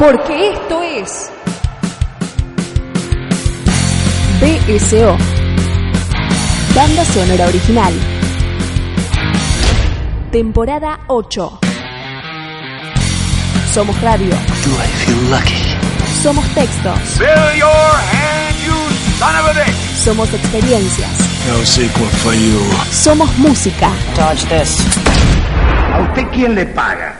Porque esto es BSO, Banda Sonora Original, temporada 8. Somos radio, Do I feel lucky? somos textos, Fill your hand, you son of a bitch! somos experiencias, No sequel for you. somos música. Dodge this. ¿A usted quién le paga?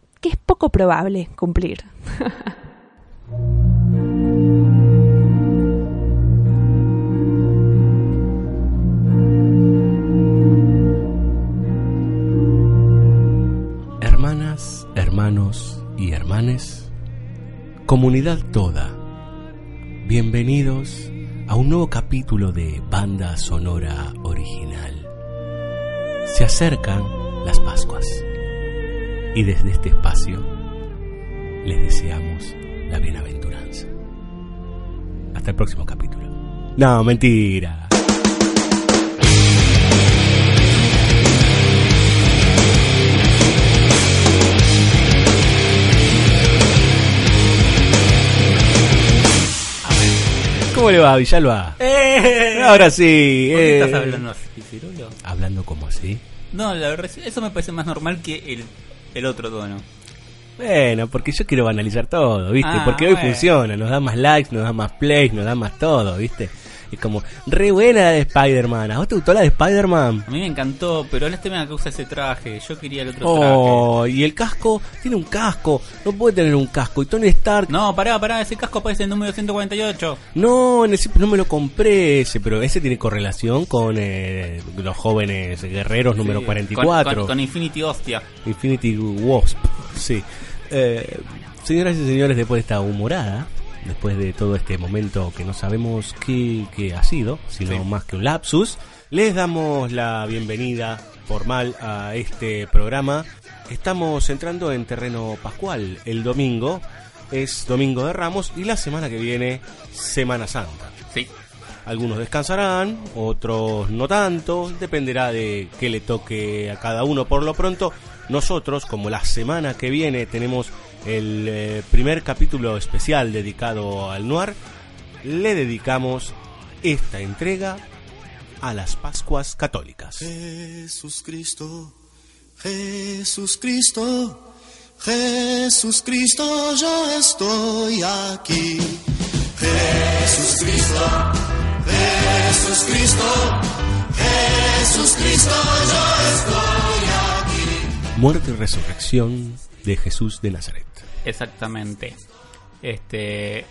que es poco probable cumplir. Hermanas, hermanos y hermanes, comunidad toda, bienvenidos a un nuevo capítulo de Banda Sonora Original. Se acercan las Pascuas y desde este espacio les deseamos la bienaventuranza. Hasta el próximo capítulo. No, mentira. ¿Cómo le va, Villalba? Ahora sí. ¿Por qué eh, estás hablando así, Pirulo? Hablando como así. No, la verdad, eso me parece más normal que el, el otro tono. Bueno, porque yo quiero banalizar todo, ¿viste? Ah, porque hoy bueno. funciona, nos da más likes, nos da más plays, nos da más todo, ¿viste? Es como, re buena la de Spider-Man. ¿A vos te gustó la de Spider-Man? A mí me encantó, pero ahora este me que usa ese traje. Yo quería el otro Oh, y el casco, tiene un casco, no puede tener un casco. Y Tony Stark, traje. No, pará, pará, ese casco aparece en el número 148. no, en ese- no me lo compré ese, pero ese tiene correlación con eh, los jóvenes guerreros número Sí, 44. Con, con- con Infinity Hostia. Infinity Wasp, sí. Eh, señoras y señores, después de esta humorada, después de todo este momento que no sabemos qué, qué ha sido, sino Sí. más que un lapsus, les damos la bienvenida formal a este programa. Estamos entrando en terreno pascual. El domingo es Domingo de Ramos y la semana que viene, Semana Santa. Sí. Algunos descansarán, otros no tanto, dependerá de qué le toque a cada uno. Por lo pronto, nosotros, como la semana que viene tenemos el eh, primer capítulo especial dedicado al noir, le dedicamos esta entrega a las Pascuas Católicas. Jesús Cristo, Jesús Cristo, Jesús Cristo, yo estoy aquí. Jesús Cristo, Jesús Cristo, Jesús Cristo, yo estoy aquí. Muerte y resurrección de Jesús de Nazaret. Exactamente. Este.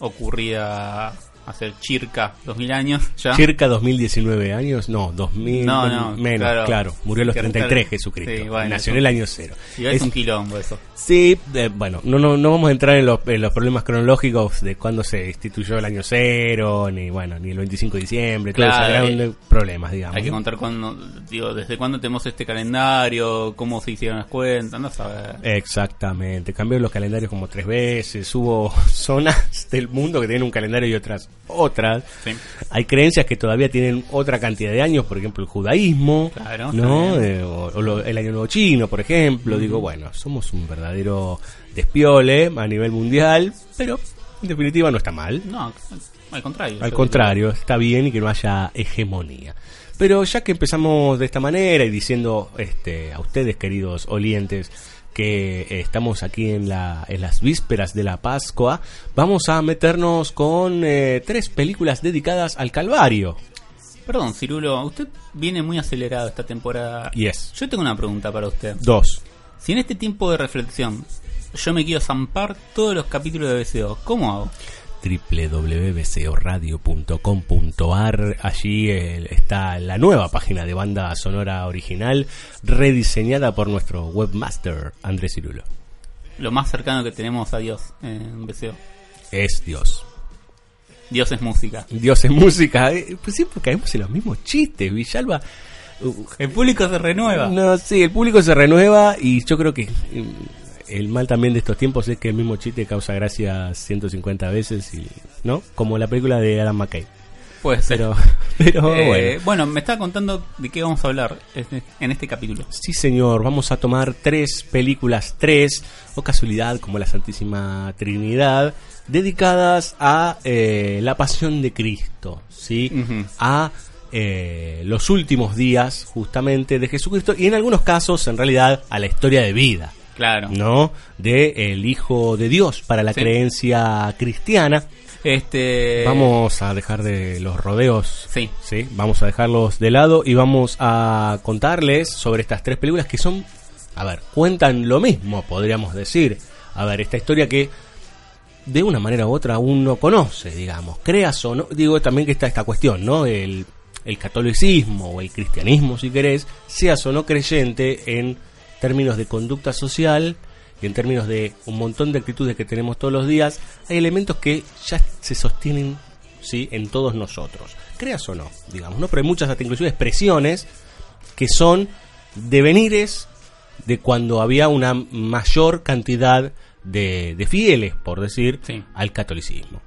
Ocurrida hace circa 2000 años ya. Circa 2019 años, no, 2000 No, no, menos, claro. claro. Murió a los Claro, 33 claro. Jesucristo. Sí, bueno, Nació en el año cero. Y es Es- un quilombo eso. Sí, eh, bueno, no, no, no vamos a entrar en los, en los problemas cronológicos de cuándo se instituyó el año cero, ni bueno, ni el 25 de diciembre, Claro, eh, problemas, digamos. Hay que contar cuándo, digo, desde cuándo tenemos este calendario, cómo se hicieron las cuentas, no sabes. Exactamente, cambiaron los calendarios como tres veces, hubo zonas del mundo que tienen un calendario y otras otras. Sí. Hay creencias que todavía tienen otra cantidad de años, por ejemplo el judaísmo, Claro, ¿no? Eh, o o lo- el año nuevo chino, por ejemplo. Digo, bueno, somos un verdadero despiole a nivel mundial, pero en definitiva no está mal. No, al contrario. Al contrario, está bien y que no haya hegemonía. Pero ya que empezamos de esta manera y diciendo este, a ustedes, queridos olientes, que eh, estamos aquí en, la, en las vísperas de la Pascua, vamos a meternos con eh, tres películas dedicadas al Calvario. Perdón, Cirulo, usted viene muy acelerado esta temporada. Yes. Yo tengo una pregunta para usted. Dos. Si en este tiempo de reflexión yo me quiero zampar todos los capítulos de BCO, ¿cómo hago? www.bcoradio.com.ar Allí eh, está la nueva página de banda sonora original rediseñada por nuestro webmaster Andrés Cirulo. Lo más cercano que tenemos a Dios en BCO. Es Dios. Dios es música. Dios es música. Eh, Pues siempre caemos en los mismos chistes, Villalba. El público se renueva. No, sí, el público se renueva y yo creo que mm, el mal también de estos tiempos es que el mismo chiste causa gracia 150 veces y no como la película de Adam McKay. Puede ser. pero pero Eh, bueno. bueno, me estaba contando de qué vamos a hablar este- en este capítulo. sí señor vamos a tomar tres películas tres o casualidad como la Santísima Trinidad dedicadas a eh, la Pasión de Cristo sí a eh, los últimos días justamente de Jesucristo y en algunos casos en realidad a la historia de vida Claro. ¿no? De el Hijo de Dios para la Sí. creencia cristiana. Este. Vamos a dejar de los rodeos. Sí. Sí, vamos a dejarlos de lado y vamos a contarles sobre estas tres películas que son, a ver, cuentan lo mismo, podríamos decir. A ver, esta historia que de una manera u otra uno conoce, digamos, creas o no, digo también que está esta cuestión, ¿no? El, el catolicismo o el cristianismo, si querés, seas o no creyente en términos de conducta social y en términos de un montón de actitudes que tenemos todos los días, hay elementos que ya se sostienen ¿sí? en todos nosotros. Creas o no, digamos, ¿no? Pero hay muchas, hasta inclusive expresiones que son devenires de cuando había una mayor cantidad de, de fieles, por decir, Sí. al catolicismo.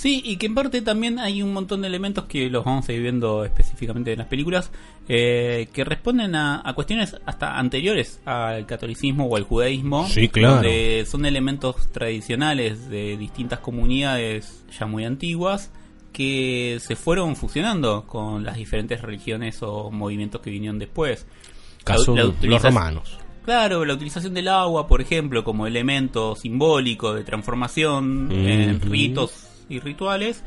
Sí, y que en parte también hay un montón de elementos que los vamos a ir viendo específicamente en las películas, eh, que responden a, a cuestiones hasta anteriores al catolicismo o al judaísmo, Sí, claro. donde son elementos tradicionales de distintas comunidades ya muy antiguas que se fueron fusionando con las diferentes religiones o movimientos que vinieron después. Caso La- la los romanos. Claro, la utilización del agua, por ejemplo, como elemento simbólico de transformación en ritos y rituales,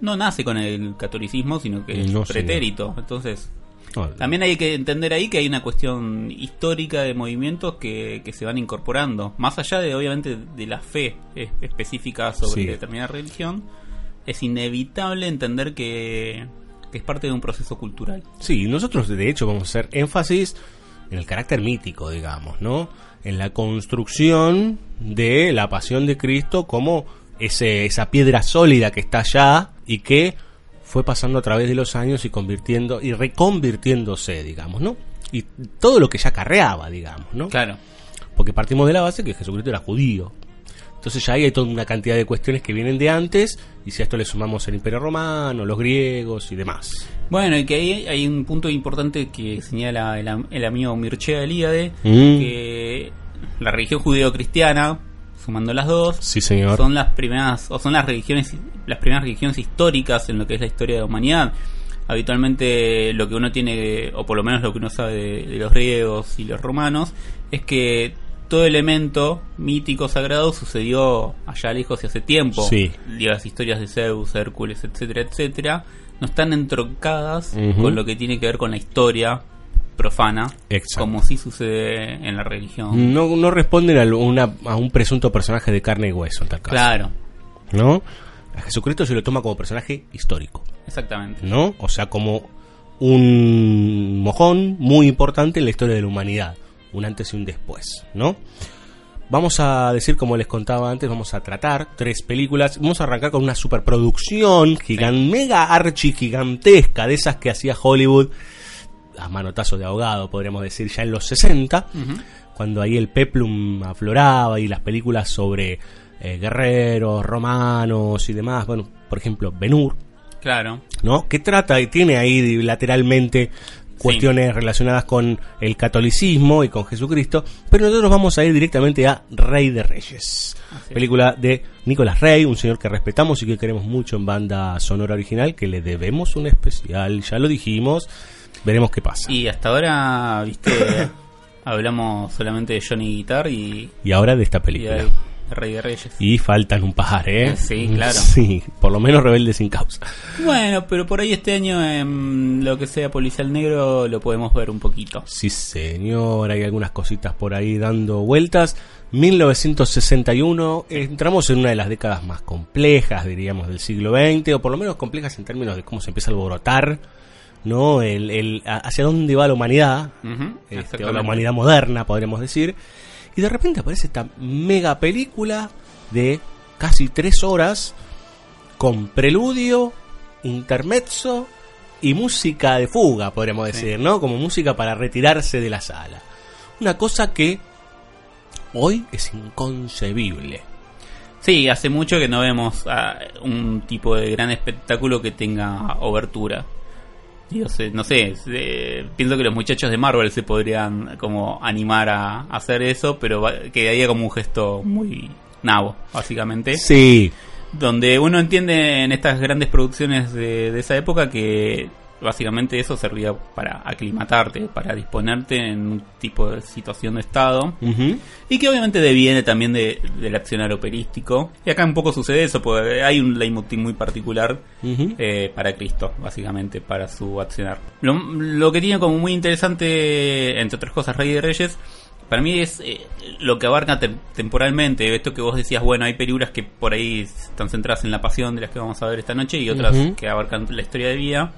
no nace con el catolicismo, sino que es pretérito. Entonces, No, también hay que entender ahí que hay una cuestión histórica de movimientos que, que se van incorporando. Más allá de, obviamente, de la fe eh, específica sobre Sí. determinada religión, es inevitable entender que, que es parte de un proceso cultural. Sí, nosotros de hecho vamos a hacer énfasis en el carácter mítico, digamos, ¿no? En la construcción de la pasión de Cristo como ese, esa piedra sólida que está allá y que fue pasando a través de los años y convirtiendo y reconvirtiéndose, digamos, ¿no? Y todo lo que ya carreaba, digamos, ¿no? Claro. Porque partimos de la base que Jesucristo era judío. Entonces ya ahí hay toda una cantidad de cuestiones que vienen de antes y si a esto le sumamos el Imperio Romano, los griegos y demás. Bueno, y que ahí hay un punto importante que señala el, am- el amigo Mircea Eliade, Mm. que la religión judeo-cristiana, sumando las dos, Sí, señor. son las primeras, o son las religiones, las primeras religiones históricas en lo que es la historia de la humanidad. Habitualmente lo que uno tiene, o por lo menos lo que uno sabe de, de los griegos y los romanos, es que todo elemento mítico sagrado sucedió allá lejos y hace tiempo. Sí. Las historias de Zeus, Hércules, etcétera, etcétera, no están entroncadas con lo que tiene que ver con la historia profana, Exacto. como sí sucede en la religión. No, no responden a, una- a un presunto personaje de carne y hueso, en tal caso. Claro, ¿No? A Jesucristo se lo toma como personaje histórico, exactamente. ¿no? O sea, como un mojón muy importante en la historia de la humanidad. Un antes y un después, ¿no? Vamos a decir, como les contaba antes, vamos a tratar tres películas. Vamos a arrancar con una superproducción gigan, mega archi gigantesca, de esas que hacía Hollywood a manotazo de ahogado, podríamos decir, ya en los 60, cuando ahí el peplum afloraba y las películas sobre eh, guerreros, romanos y demás, bueno, por ejemplo, Benur, Claro. ¿no? Que trata y tiene ahí lateralmente cuestiones relacionadas con el catolicismo y con Jesucristo, pero nosotros vamos a ir directamente a Rey de Reyes, Así es. película de Nicolás Rey, un señor que respetamos y que queremos mucho en banda sonora original, que le debemos un especial, ya lo dijimos, Veremos qué pasa. Y hasta ahora, viste, hablamos solamente de Johnny Guitar y, Y ahora de esta y película. de Rey de Reyes. Y faltan un par, ¿eh? Sí, claro. Sí, por lo menos rebelde sin causa. Bueno, pero por ahí este año en lo que sea policial negro lo podemos ver un poquito. Sí, señor, hay algunas cositas por ahí dando vueltas. 1961, entramos en una de las décadas más complejas, diríamos, del siglo XX, o por lo menos complejas en términos de cómo se empieza a alborotar, ¿no? El, el- hacia dónde va la humanidad, este, o la exactamente. humanidad moderna, podríamos decir. Y de repente aparece esta mega película de casi tres horas con preludio, intermezzo y música de fuga, podríamos Sí. decir, ¿no? Como música para retirarse de la sala. Una cosa que hoy es inconcebible. Sí, hace mucho que no vemos un tipo de gran espectáculo que tenga obertura. Digo, se- no sé, se- pienso que los muchachos de Marvel se podrían como animar a, a hacer eso, pero va- quedaría como un gesto muy nabo, básicamente. Sí, Donde uno entiende en estas grandes producciones de, de esa época que básicamente eso servía para aclimatarte, para disponerte en un tipo de situación de estado. Y que obviamente deviene también de, del accionar operístico. Y acá un poco sucede eso, porque hay un leitmotiv muy particular eh, para Cristo, básicamente, para su accionar. Lo, lo que tiene como muy interesante, entre otras cosas, Rey de Reyes, para mí es eh, lo que abarca tem- temporalmente. Esto que vos decías, bueno, hay películas que por ahí están centradas en la pasión de las que vamos a ver esta noche y otras que abarcan la historia de vida.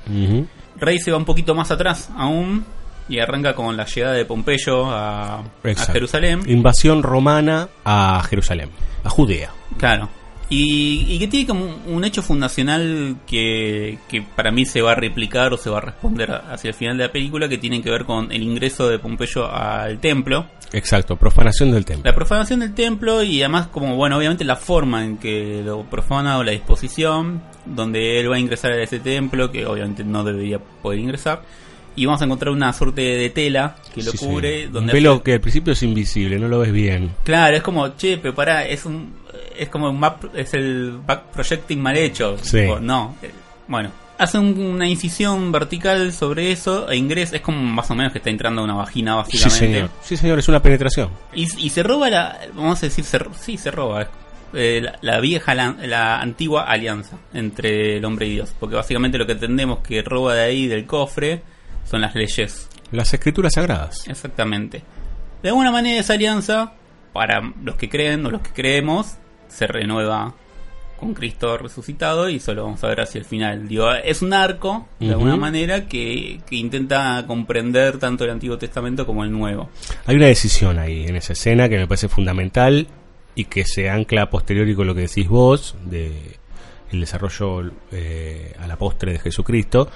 Rey se va un poquito más atrás aún y arranca con la llegada de Pompeyo a, a. Jerusalén. Invasión romana a Jerusalén, a Judea. Claro. Y, y que tiene como un- hecho fundacional que, que para mí se va a replicar o se va a responder hacia el final de la película, que tiene que ver con el ingreso de Pompeyo al templo, Exacto, profanación del templo. la profanación del templo y además como, bueno, obviamente la forma en que lo profana o la disposición, donde él va a ingresar a ese templo, que obviamente no debería poder ingresar, y vamos a encontrar una suerte de tela que lo Sí, cubre, sí. Un donde velo que al principio es invisible, no lo ves bien. Claro, es como, che, pero pará, es un es como un map, es el back projecting mal hecho. Sí. Tipo, no, eh, bueno, hace un- una incisión vertical sobre eso e ingresa, es como más o menos que está entrando a una vagina Sí, básicamente. señor. Sí, señor, es una penetración. Y, y se roba la, vamos a decir, se, sí, se roba eh, la, la vieja, la, la antigua alianza entre el hombre y Dios. Porque básicamente lo que entendemos que roba de ahí del cofre son las leyes Las escrituras sagradas. Exactamente. De alguna manera esa alianza, para los que creen o los que creemos, se renueva con Cristo resucitado y solo vamos a ver hacia el final. Digo, es un arco, de alguna manera, que, que intenta comprender tanto el Antiguo Testamento como el Nuevo. Hay una decisión ahí en esa escena que me parece fundamental y que se ancla a posteriori con lo que decís vos de el desarrollo eh, a la postre de Jesucristo,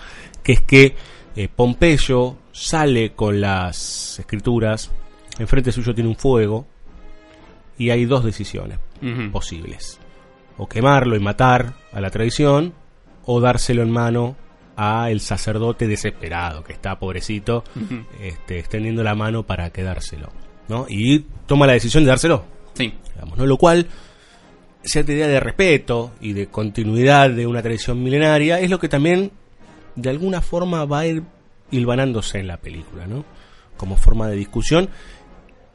que es que eh, Pompeyo sale con las escrituras, enfrente suyo tiene un fuego y hay dos decisiones posibles. O quemarlo y matar a la tradición, o dárselo en mano a el sacerdote desesperado, que está pobrecito, este, extendiendo la mano para quedárselo. ¿no? Y toma la decisión de dárselo. Sí, digamos, ¿no? Lo cual, cierta idea de respeto y de continuidad de una tradición milenaria es lo que también, de alguna forma, va a ir hilvanándose en la película, ¿no? Como forma de discusión.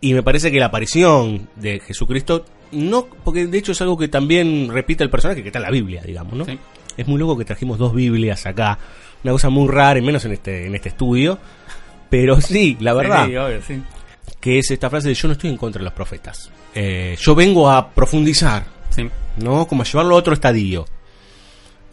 Y me parece que la aparición de Jesucristo, no, porque de hecho es algo que también repite el personaje que está en la Biblia, digamos, ¿no? Sí. Es muy loco que trajimos dos Biblias acá, una cosa muy rara, y menos en este, en este estudio. Pero sí, la verdad Sí, obvio, sí. que es esta frase de yo no estoy en contra de los profetas. Eh, yo vengo a profundizar, Sí. ¿no? Como a llevarlo a otro estadio.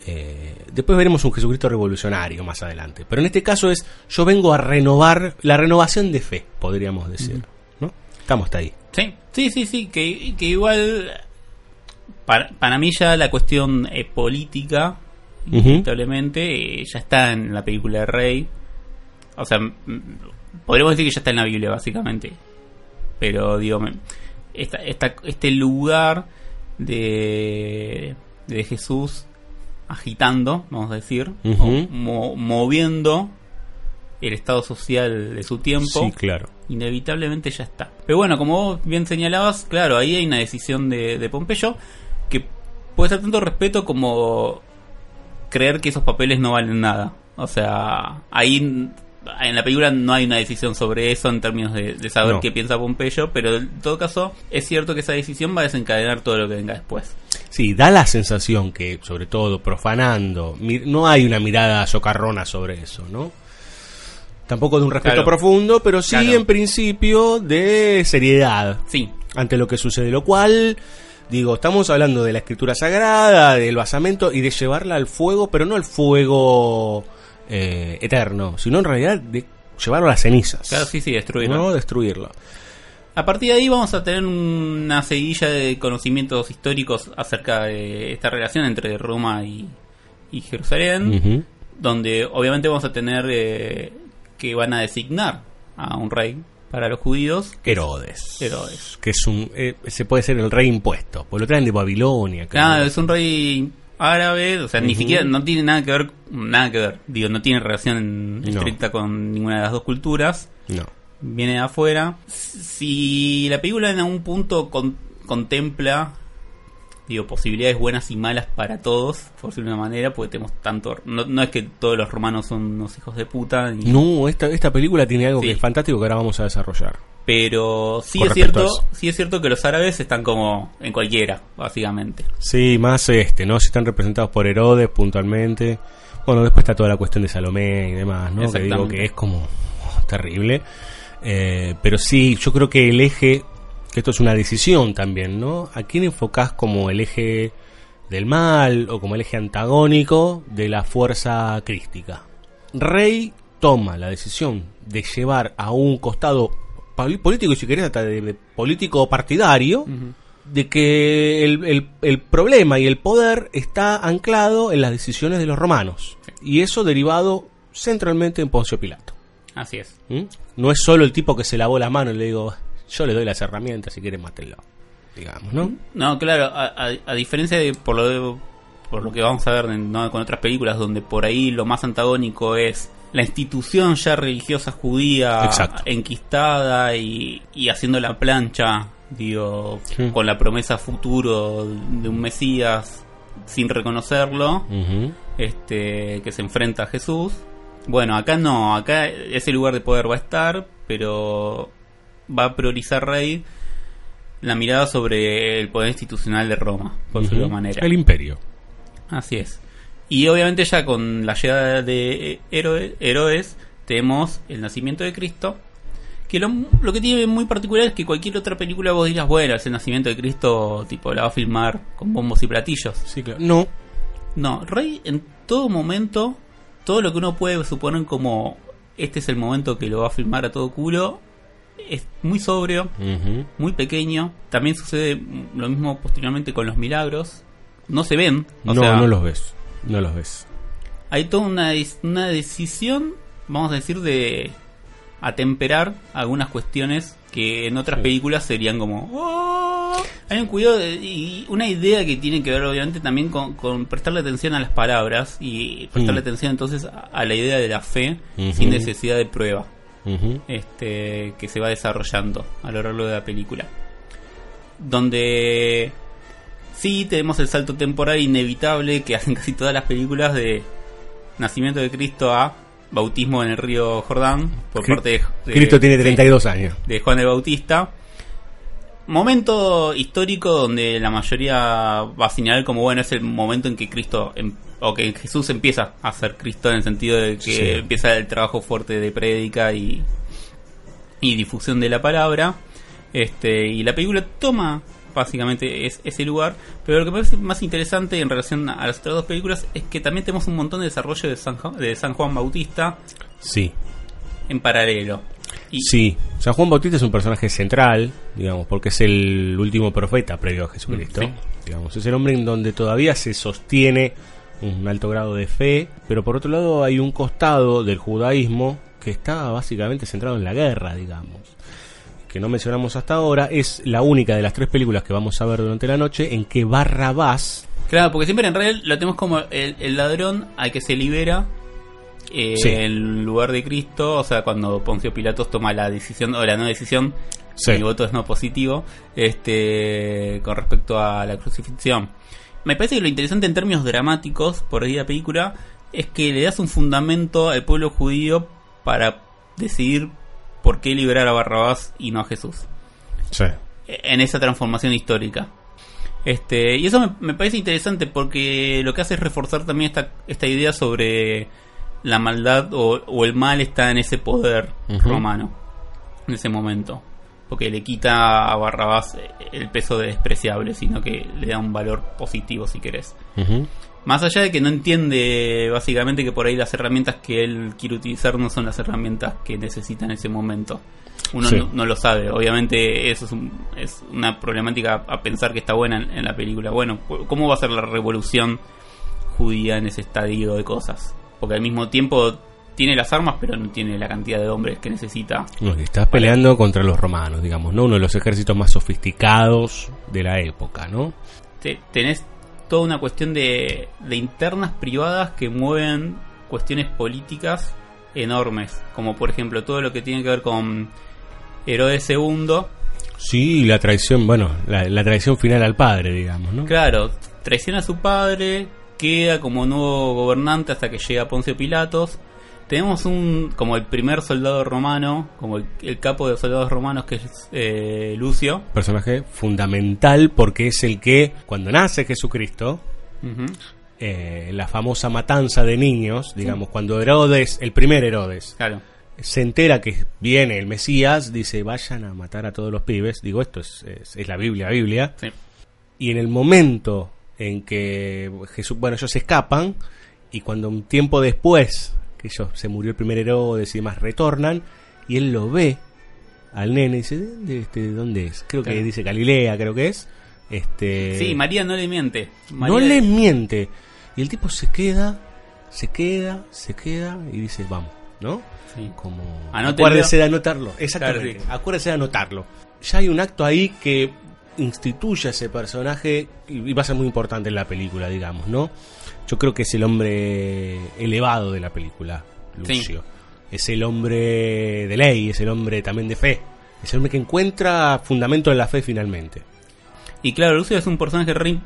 Eh, después veremos un Jesucristo revolucionario más adelante. Pero en este caso es yo vengo a renovar la renovación de fe, podríamos decir. ¿no? Estamos hasta ahí. Sí, sí, sí, sí, que, que igual para, para mí ya la cuestión eh, política, inevitablemente, eh, ya está en la película de Rey. O sea, podríamos decir que ya está en la Biblia, básicamente. Pero, digo, esta, esta- este lugar de, de Jesús agitando, vamos a decir, Ujú. o mo- moviendo el estado social de su tiempo Sí, claro. inevitablemente ya está. Pero bueno, como vos bien señalabas, claro, ahí hay una decisión de, de Pompeyo que puede ser tanto respeto como creer que esos papeles no valen nada. O sea, ahí en la película no hay una decisión sobre eso en términos de, de saber No. qué piensa Pompeyo, pero en todo caso es cierto que esa decisión va a desencadenar todo lo que venga después. Sí, da la sensación que, sobre todo, profanando, no hay una mirada socarrona sobre eso, ¿no? Tampoco de un respeto Claro. profundo, pero sí Claro. en principio de seriedad Sí, ante lo que sucede, lo cual, digo, estamos hablando de la escritura sagrada, del basamento y de llevarla al fuego, pero no al fuego eh, eterno, sino en realidad de llevarlo a las cenizas. claro, sí, sí, destruirlo. No destruirlo. A partir de ahí vamos a tener una seguilla de conocimientos históricos acerca de esta relación entre Roma y, y Jerusalén, donde obviamente vamos a tener eh, que van a designar a un rey para los judíos. Herodes. Herodes. Que es un. eh, se puede ser el rey impuesto. Pues lo traen de Babilonia. Claro, es un rey árabe, o sea, ni siquiera, no tiene nada que ver, nada que ver, digo, no tiene relación No. estricta con ninguna de las dos culturas. No. viene de afuera. Si la película en algún punto con- contempla, digo, posibilidades buenas y malas para todos, por decirlo de una manera, porque tenemos tanto. No, no es que todos los romanos son unos hijos de puta, ni- No, esta, esta película tiene algo Sí. que es fantástico que ahora vamos a desarrollar. pero sí Con es cierto, sí es cierto que los árabes están como en cualquiera, básicamente. Sí, más este, ¿no? Si están representados por Herodes puntualmente. Bueno, después está toda la cuestión de Salomé y demás, ¿no? Que digo que es como oh, terrible. Eh, pero sí, yo creo que el eje, que esto es una decisión también, ¿no? ¿A quién enfocás como el eje del mal o como el eje antagónico de la fuerza crística? Rey toma la decisión de llevar a un costado político y si querés hasta de, de político partidario de que el, el- el problema y el poder está anclado en las decisiones de los romanos y eso derivado centralmente en Poncio Pilato. Así es. ¿Mm? No es solo el tipo que se lavó la mano y le digo, yo le doy las herramientas si quieren mátenlo, digamos, ¿no? No, claro, a, a- a diferencia de por lo, de- por lo que vamos a ver en- ¿no? con otras películas donde por ahí lo más antagónico es la institución ya religiosa judía Exacto. enquistada y, y haciendo la plancha, digo, Sí. con la promesa futuro de un Mesías sin reconocerlo, este que se enfrenta a Jesús. Bueno, acá no, acá ese lugar de poder va a estar, pero va a priorizar Rey la mirada sobre el poder institucional de Roma, por de Ujú. manera. El imperio. Así es. Y obviamente ya con la llegada de Héroe- Herodes tenemos el nacimiento de Cristo. Que lo, lo que tiene muy particular es que cualquier otra película vos dirás, bueno, ese nacimiento de Cristo tipo la va a filmar con bombos y platillos. Sí, claro. No, No, Rey en todo momento, todo lo que uno puede suponer como este es el momento que lo va a filmar a todo culo, es muy sobrio, muy pequeño. También sucede lo mismo posteriormente con los milagros. No se ven. O no, sea, no los ves. No los ves. hay toda una, una decisión, vamos a decir, de atemperar algunas cuestiones que en otras películas serían como... "Oh". Hay un cuidado de- y una idea que tiene que ver obviamente también con, con prestarle atención a las palabras y prestarle Mm. atención entonces a, a la idea de la fe sin necesidad de prueba Este que se va desarrollando a lo largo de la película. Donde sí tenemos el salto temporal inevitable que hacen casi todas las películas de nacimiento de Cristo a bautismo en el río Jordán por Cri- parte de, de- Cristo tiene sí, 32 años. de Juan el Bautista. Momento histórico donde la mayoría va a señalar como bueno es el momento en que Cristo em- o que Jesús empieza a ser Cristo en el sentido de que Sí. empieza el trabajo fuerte de prédica y, y difusión de la palabra. Este, y la película toma básicamente es, ese lugar, pero lo que me parece más interesante en relación a las otras dos películas es que también tenemos un montón de desarrollo de San, Ju- de San Juan Bautista Sí. en paralelo. Y, Sí, San Juan Bautista es un personaje central, digamos, porque es el último profeta previo a Jesucristo. Sí. Digamos, es el hombre en donde todavía se sostiene un alto grado de fe, pero por otro lado hay un costado del judaísmo que está básicamente centrado en la guerra, digamos. Que no mencionamos hasta ahora, es la única de las tres películas que vamos a ver durante la noche en que Barrabás Claro, porque siempre en realidad lo tenemos como el, el ladrón al que se libera eh, Sí. en lugar de Cristo, o sea, cuando Poncio Pilatos toma la decisión o la no decisión, Sí. el voto es no positivo, este con respecto a la crucifixión. Me parece que lo interesante en términos dramáticos por ahí la película es que le das un fundamento al pueblo judío para decidir por qué liberar a Barrabás y no a Jesús. Sí. En esa transformación histórica. Este, y eso me, me parece interesante porque lo que hace es reforzar también esta, esta idea sobre la maldad o, o el mal está en ese poder romano, en ese momento. Porque le quita a Barrabás el peso de despreciable, sino que le da un valor positivo si querés. Más allá de que no entiende básicamente que por ahí las herramientas que él quiere utilizar no son las herramientas que necesita en ese momento. Uno Sí. no, no lo sabe. Obviamente eso es, un- es una problemática a pensar que está buena en, en la película. Bueno, ¿cómo va a ser la revolución judía en ese estadio de cosas? Porque al mismo tiempo tiene las armas, pero no tiene la cantidad de hombres que necesita. No, estás peleando contra los romanos, digamos, ¿no? Uno de los ejércitos más sofisticados de la época, ¿no? Te- tenés toda una cuestión de, de internas privadas que mueven cuestiones políticas enormes, como por ejemplo todo lo que tiene que ver con Herodes II, Sí, la traición, bueno, la, la traición final al padre, digamos, ¿no? claro, traiciona a su padre, queda como nuevo gobernante hasta que llega Poncio Pilatos. Tenemos un como el primer soldado romano, como el, el capo de soldados romanos que es eh, Lucio. Personaje fundamental porque es el que, cuando nace Jesucristo, eh, la famosa matanza de niños, digamos, cuando Herodes, el primer Herodes, Claro. se entera que viene el Mesías, dice, vayan a matar a todos los pibes. Digo, esto es, es- es la Biblia, Biblia. Sí. Y en el momento en que Jesús, bueno, ellos escapan, y cuando un tiempo después, ellos se murió el primer Herodes y demás, retornan, y él lo ve al nene y dice, ¿de dónde, este, de dónde es? Creo que dice Galilea, creo que es. Este, Sí, María no le miente. no le miente. Y el tipo se queda, se queda, se queda y dice, vamos, ¿no? Sí. Como... Anótenlo. Acuérdese de anotarlo. Exactamente. Claro, sí. Acuérdese de anotarlo. Ya hay un acto ahí que instituye a ese personaje y va a ser muy importante en la película, digamos, ¿no? Yo creo que es el hombre elevado de la película, Lucio. Es el hombre de ley, es el hombre también de fe. Es el hombre que encuentra fundamento en la fe finalmente. Y claro, Lucio es un personaje re,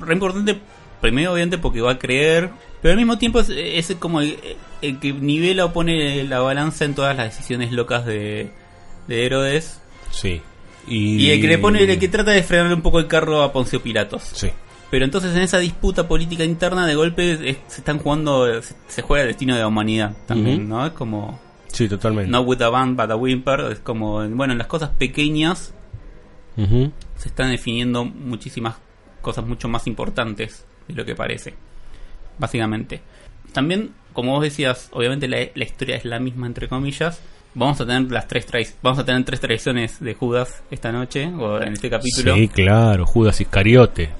re importante, primero obviamente porque va a creer, pero al mismo tiempo es, es como el, el que nivela o pone la balanza en todas las decisiones locas de, de Herodes. Sí. Y, Y el que le pone, el que trata de frenarle un poco el carro a Poncio Pilatos. Sí. Pero entonces en esa disputa política interna de golpe es- se están jugando, se, se juega el destino de la humanidad también. ¿no? Es como, Sí, totalmente. no with a band but a whimper, es como, bueno, en las cosas pequeñas se están definiendo muchísimas cosas mucho más importantes de lo que parece. Básicamente. También, como vos decías, obviamente la, la historia es la misma entre comillas. Vamos a tener las tres trai- vamos a tener tres traiciones de Judas esta noche o en este capítulo. Sí, claro, Judas Iscariote.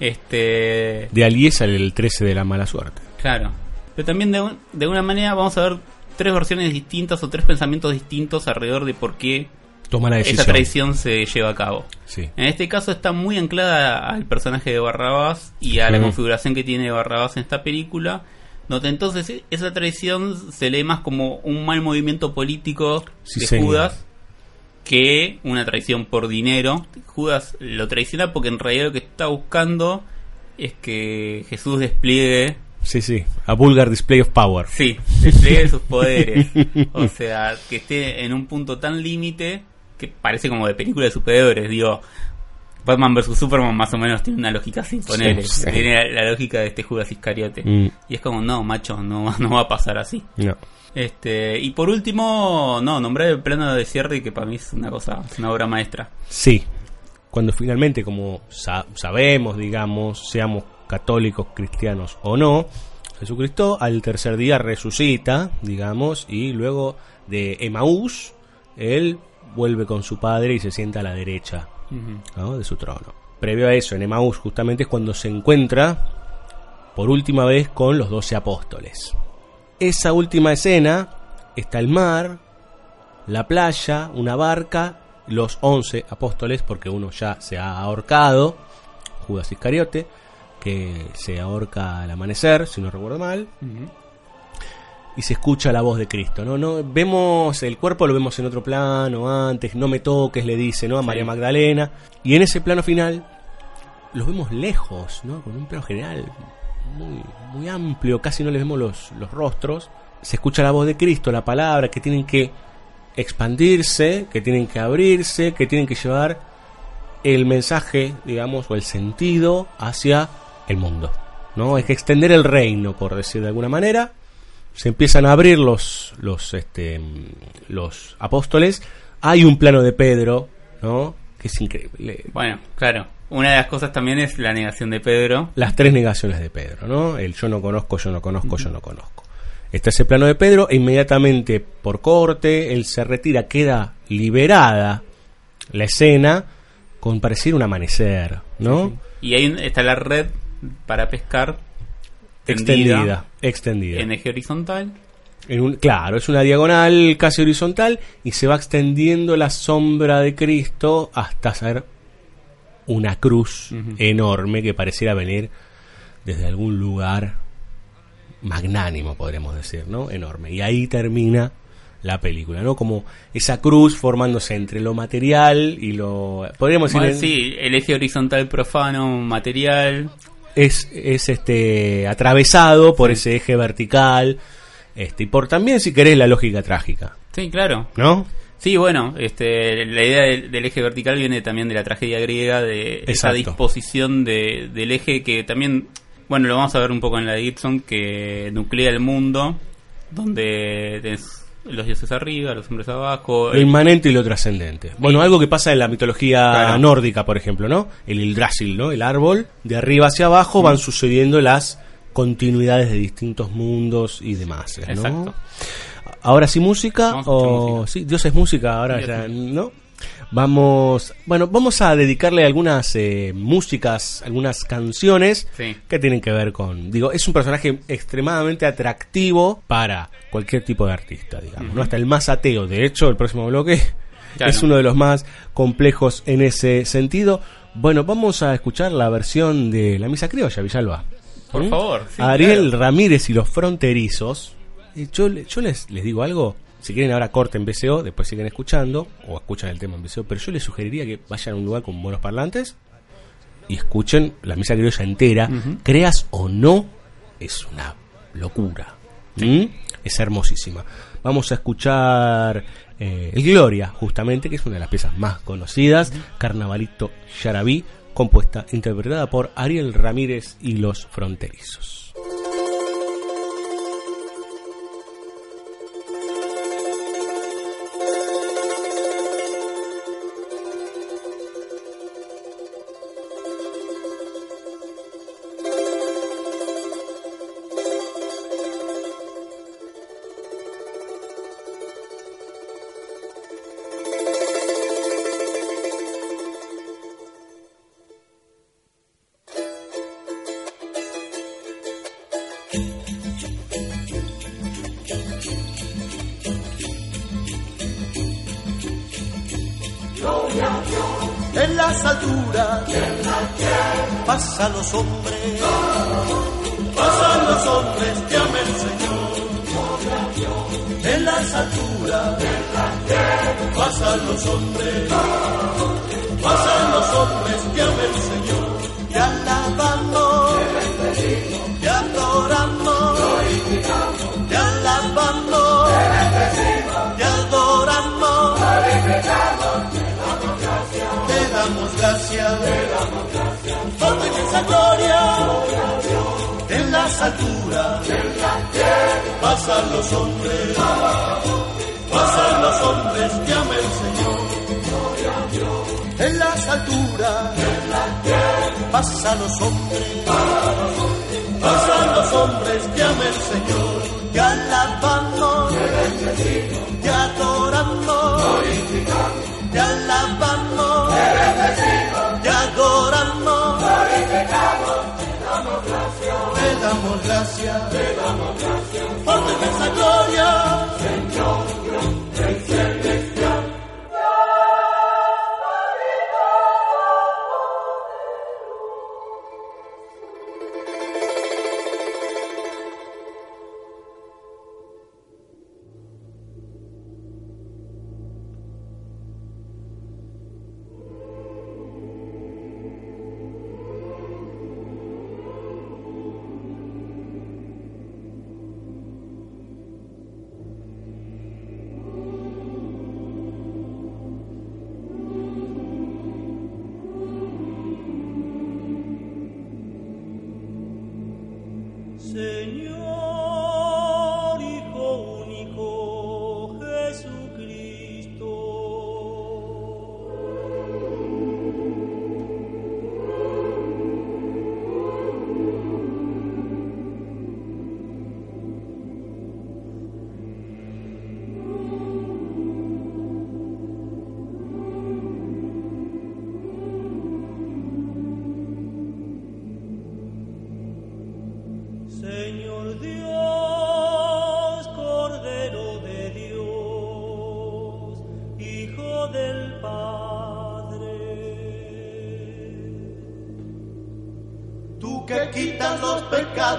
Este, De Aliesa el 13 de la mala suerte. claro. Pero también de, un- de una manera vamos a ver tres versiones distintas o tres pensamientos distintos alrededor de por qué Toma la decisión. esa traición se lleva a cabo. Sí. En este caso está muy anclada al personaje de Barrabás y a la Ujú. configuración que tiene Barrabás en esta película. Donde entonces esa traición se lee más como un mal movimiento político Sí, de señor. Judas que una traición por dinero. Judas lo traiciona porque en realidad lo que está buscando es que Jesús despliegue, Sí, sí. A vulgar display of power. sí, despliegue sus poderes. O sea, que esté en un punto tan límite que parece como de película de superhéroes. Digo, Batman vs Superman más o menos tiene una lógica así, ponele. Sí, sí. Tiene la, la lógica de este Judas Iscariote. Mm, Y es como, no, macho, no, no va a pasar así. no. Este, y por último, no, nombrar el plano de cierre que para mí es una cosa, es una obra maestra. Sí. Cuando finalmente, como sa- sabemos, digamos, seamos católicos, cristianos o no, Jesucristo al tercer día resucita, digamos, y luego de Emaús, él vuelve con su padre y se sienta a la derecha ¿no? de su trono. Previo a eso, en Emaús justamente es cuando se encuentra por última vez con los doce apóstoles. Esa última escena está el mar, la playa, una barca, los once apóstoles, porque uno ya se ha ahorcado, Judas Iscariote, que se ahorca al amanecer, si no recuerdo mal, y se escucha la voz de Cristo, ¿no? no vemos el cuerpo lo vemos en otro plano antes, no me toques le dice, ¿no? a María Magdalena, y en ese plano final los vemos lejos, ¿no? Con un plano general muy muy amplio, casi no les vemos los, los rostros, se escucha la voz de Cristo, la palabra, que tienen que expandirse, que tienen que abrirse, que tienen que llevar el mensaje, digamos, o el sentido hacia el mundo. ¿no? Es que extender el reino, por decir de alguna manera. Se empiezan a abrir los, los, este, los apóstoles. Hay un plano de Pedro, ¿no? Que es increíble. Bueno, claro. Una de las cosas también es la negación de Pedro. Las tres negaciones de Pedro, ¿no? El yo no conozco, yo no conozco, yo no conozco. Está ese plano de Pedro e inmediatamente por corte él se retira, queda liberada la escena con parecer un amanecer, ¿no? Y ahí está la red para pescar extendida, extendida. En eje horizontal. En un, claro, es una diagonal casi horizontal y se va extendiendo la sombra de Cristo hasta ser una cruz enorme que pareciera venir desde algún lugar magnánimo, podríamos decir, ¿no? Enorme. Y ahí termina la película, ¿no? Como esa cruz formándose entre lo material y lo... Podríamos decir... Sí, el eje horizontal profano, material. Es, es este atravesado por ese eje vertical este, y por también, si querés, la lógica trágica. Sí, claro. ¿No? Sí, bueno, este, la idea del, eje vertical viene también de la tragedia griega, de esa disposición de, del eje que también bueno, lo vamos a ver un poco en la de Gibson, que nuclea el mundo, donde tenés los dioses arriba, los hombres abajo. Lo inmanente y lo trascendente. Bueno, algo que pasa en la mitología nórdica, por ejemplo, ¿no? El Yggdrasil, ¿no? El árbol, de arriba hacia abajo van sucediendo las continuidades de distintos mundos y demás, ¿no? Exacto. Ahora sí música o sí, Dios es música, ahora ya, ¿no? Vamos, bueno, vamos a dedicarle algunas eh, músicas, algunas canciones que tienen que ver con, digo, es un personaje extremadamente atractivo para cualquier tipo de artista, digamos, ¿no? Hasta el más ateo. De hecho, el próximo bloque es uno de los más complejos en ese sentido. Bueno, vamos a escuchar la versión de la misa criolla, Villalba. Por ¿Mm? favor. Ariel Ramírez y los fronterizos. Yo, yo les, les digo algo, si quieren ahora corten BCO, después siguen escuchando o escuchan el tema en BCO, pero yo les sugeriría que vayan a un lugar con buenos parlantes y escuchen la misa criolla entera, creas o no, es una locura. ¿Mm? Es hermosísima. Vamos a escuchar eh, el Gloria, justamente, que es una de las piezas más conocidas, Carnavalito Yarabí, compuesta, interpretada por Ariel Ramírez y los Fronterizos.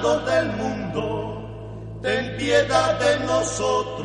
Del mundo, ten piedad de nosotros.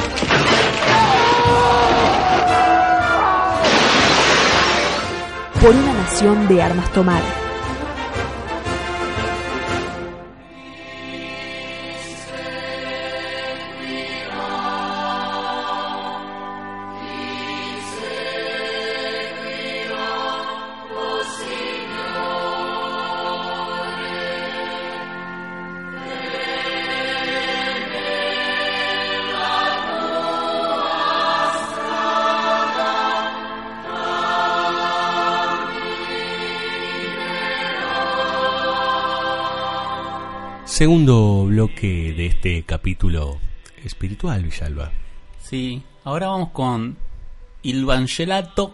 Por una nación de armas tomar. Segundo bloque de este capítulo espiritual, Villalba. Sí, ahora vamos con Il Vangelato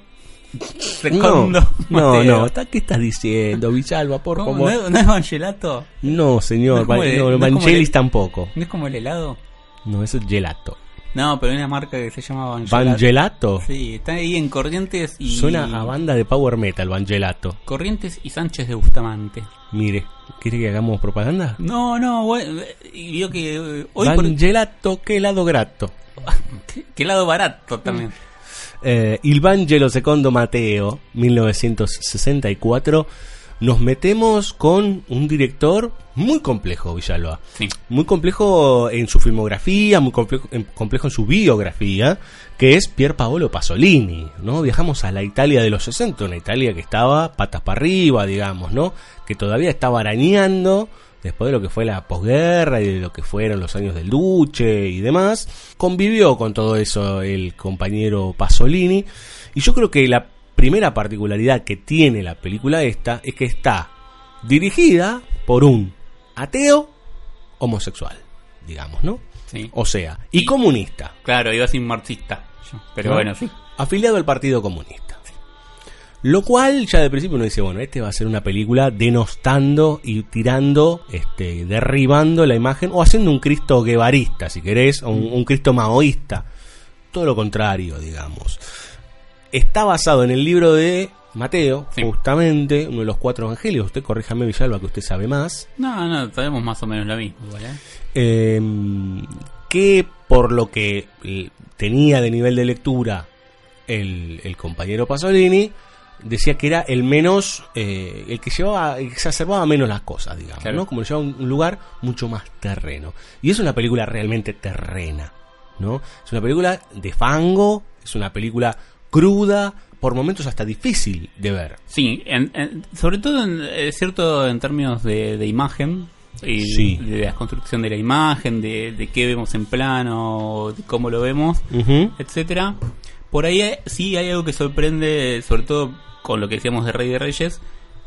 no, Mateo. no, ¿está- ¿qué estás diciendo, Villalba? Por ¿Cómo? favor. ¿No, es- no es Vangelato? No, señor, No el- no, no es como Vangelis el- tampoco. ¿No es como el helado? No, eso es gelato. No, pero hay una marca que se llama Vangelato. ¿Vangelato? Sí, está ahí en Corrientes y... Suena a banda de power metal, Vangelato. Corrientes y Sánchez de Bustamante. Mire, ¿quiere que hagamos propaganda? No, no, bueno, y vio que eh, hoy... por- Vangelato, qué helado grato. ¿Qué, qué lado barato también. Eh, Il Vangelo Secondo Mateo, 1964. Nos metemos con un director muy complejo, Villalba. Sí. Muy complejo en su filmografía, muy complejo en, complejo en su biografía, que es Pier Paolo Pasolini, ¿no? Viajamos a la Italia de los 60, una Italia que estaba patas para arriba, digamos, ¿no? Que todavía estaba arañando después de lo que fue la posguerra y de lo que fueron los años del Duce y demás. Convivió con todo eso el compañero Pasolini y yo creo que la primera particularidad que tiene la película esta es que está dirigida por un ateo homosexual, digamos, ¿no? Sí. O sea, y comunista, Claro, iba sin marxista. Pero ¿no? bueno, sí. afiliado al Partido Comunista. Lo cual ya de principio uno dice, bueno, este va a ser una película denostando y tirando, este, derribando la imagen o haciendo un Cristo guevarista, si querés, o un, un Cristo maoísta. Todo lo contrario, digamos. Está basado en el libro de Mateo, Sí. justamente, uno de los cuatro evangelios. Usted corríjame, Villalba, que usted sabe más. No, no, sabemos más o menos lo mismo, igual, ¿eh? eh, que por lo que tenía de nivel de lectura el, el compañero Pasolini, decía que era el menos, eh, el que llevaba, exacerbaba menos las cosas, digamos, Claro. ¿no? Como le llevaba un, un lugar mucho más terreno. Y es una película realmente terrena, ¿no? Es una película de fango, es una película cruda, por momentos hasta difícil de ver. Sí, en- en- sobre todo en, es cierto en términos de, de imagen y Sí. de la construcción de la imagen, de, de qué vemos en plano, de cómo lo vemos, Ujú. etcétera. Por ahí hay- sí hay algo que sorprende, sobre todo con lo que decíamos de Rey de Reyes,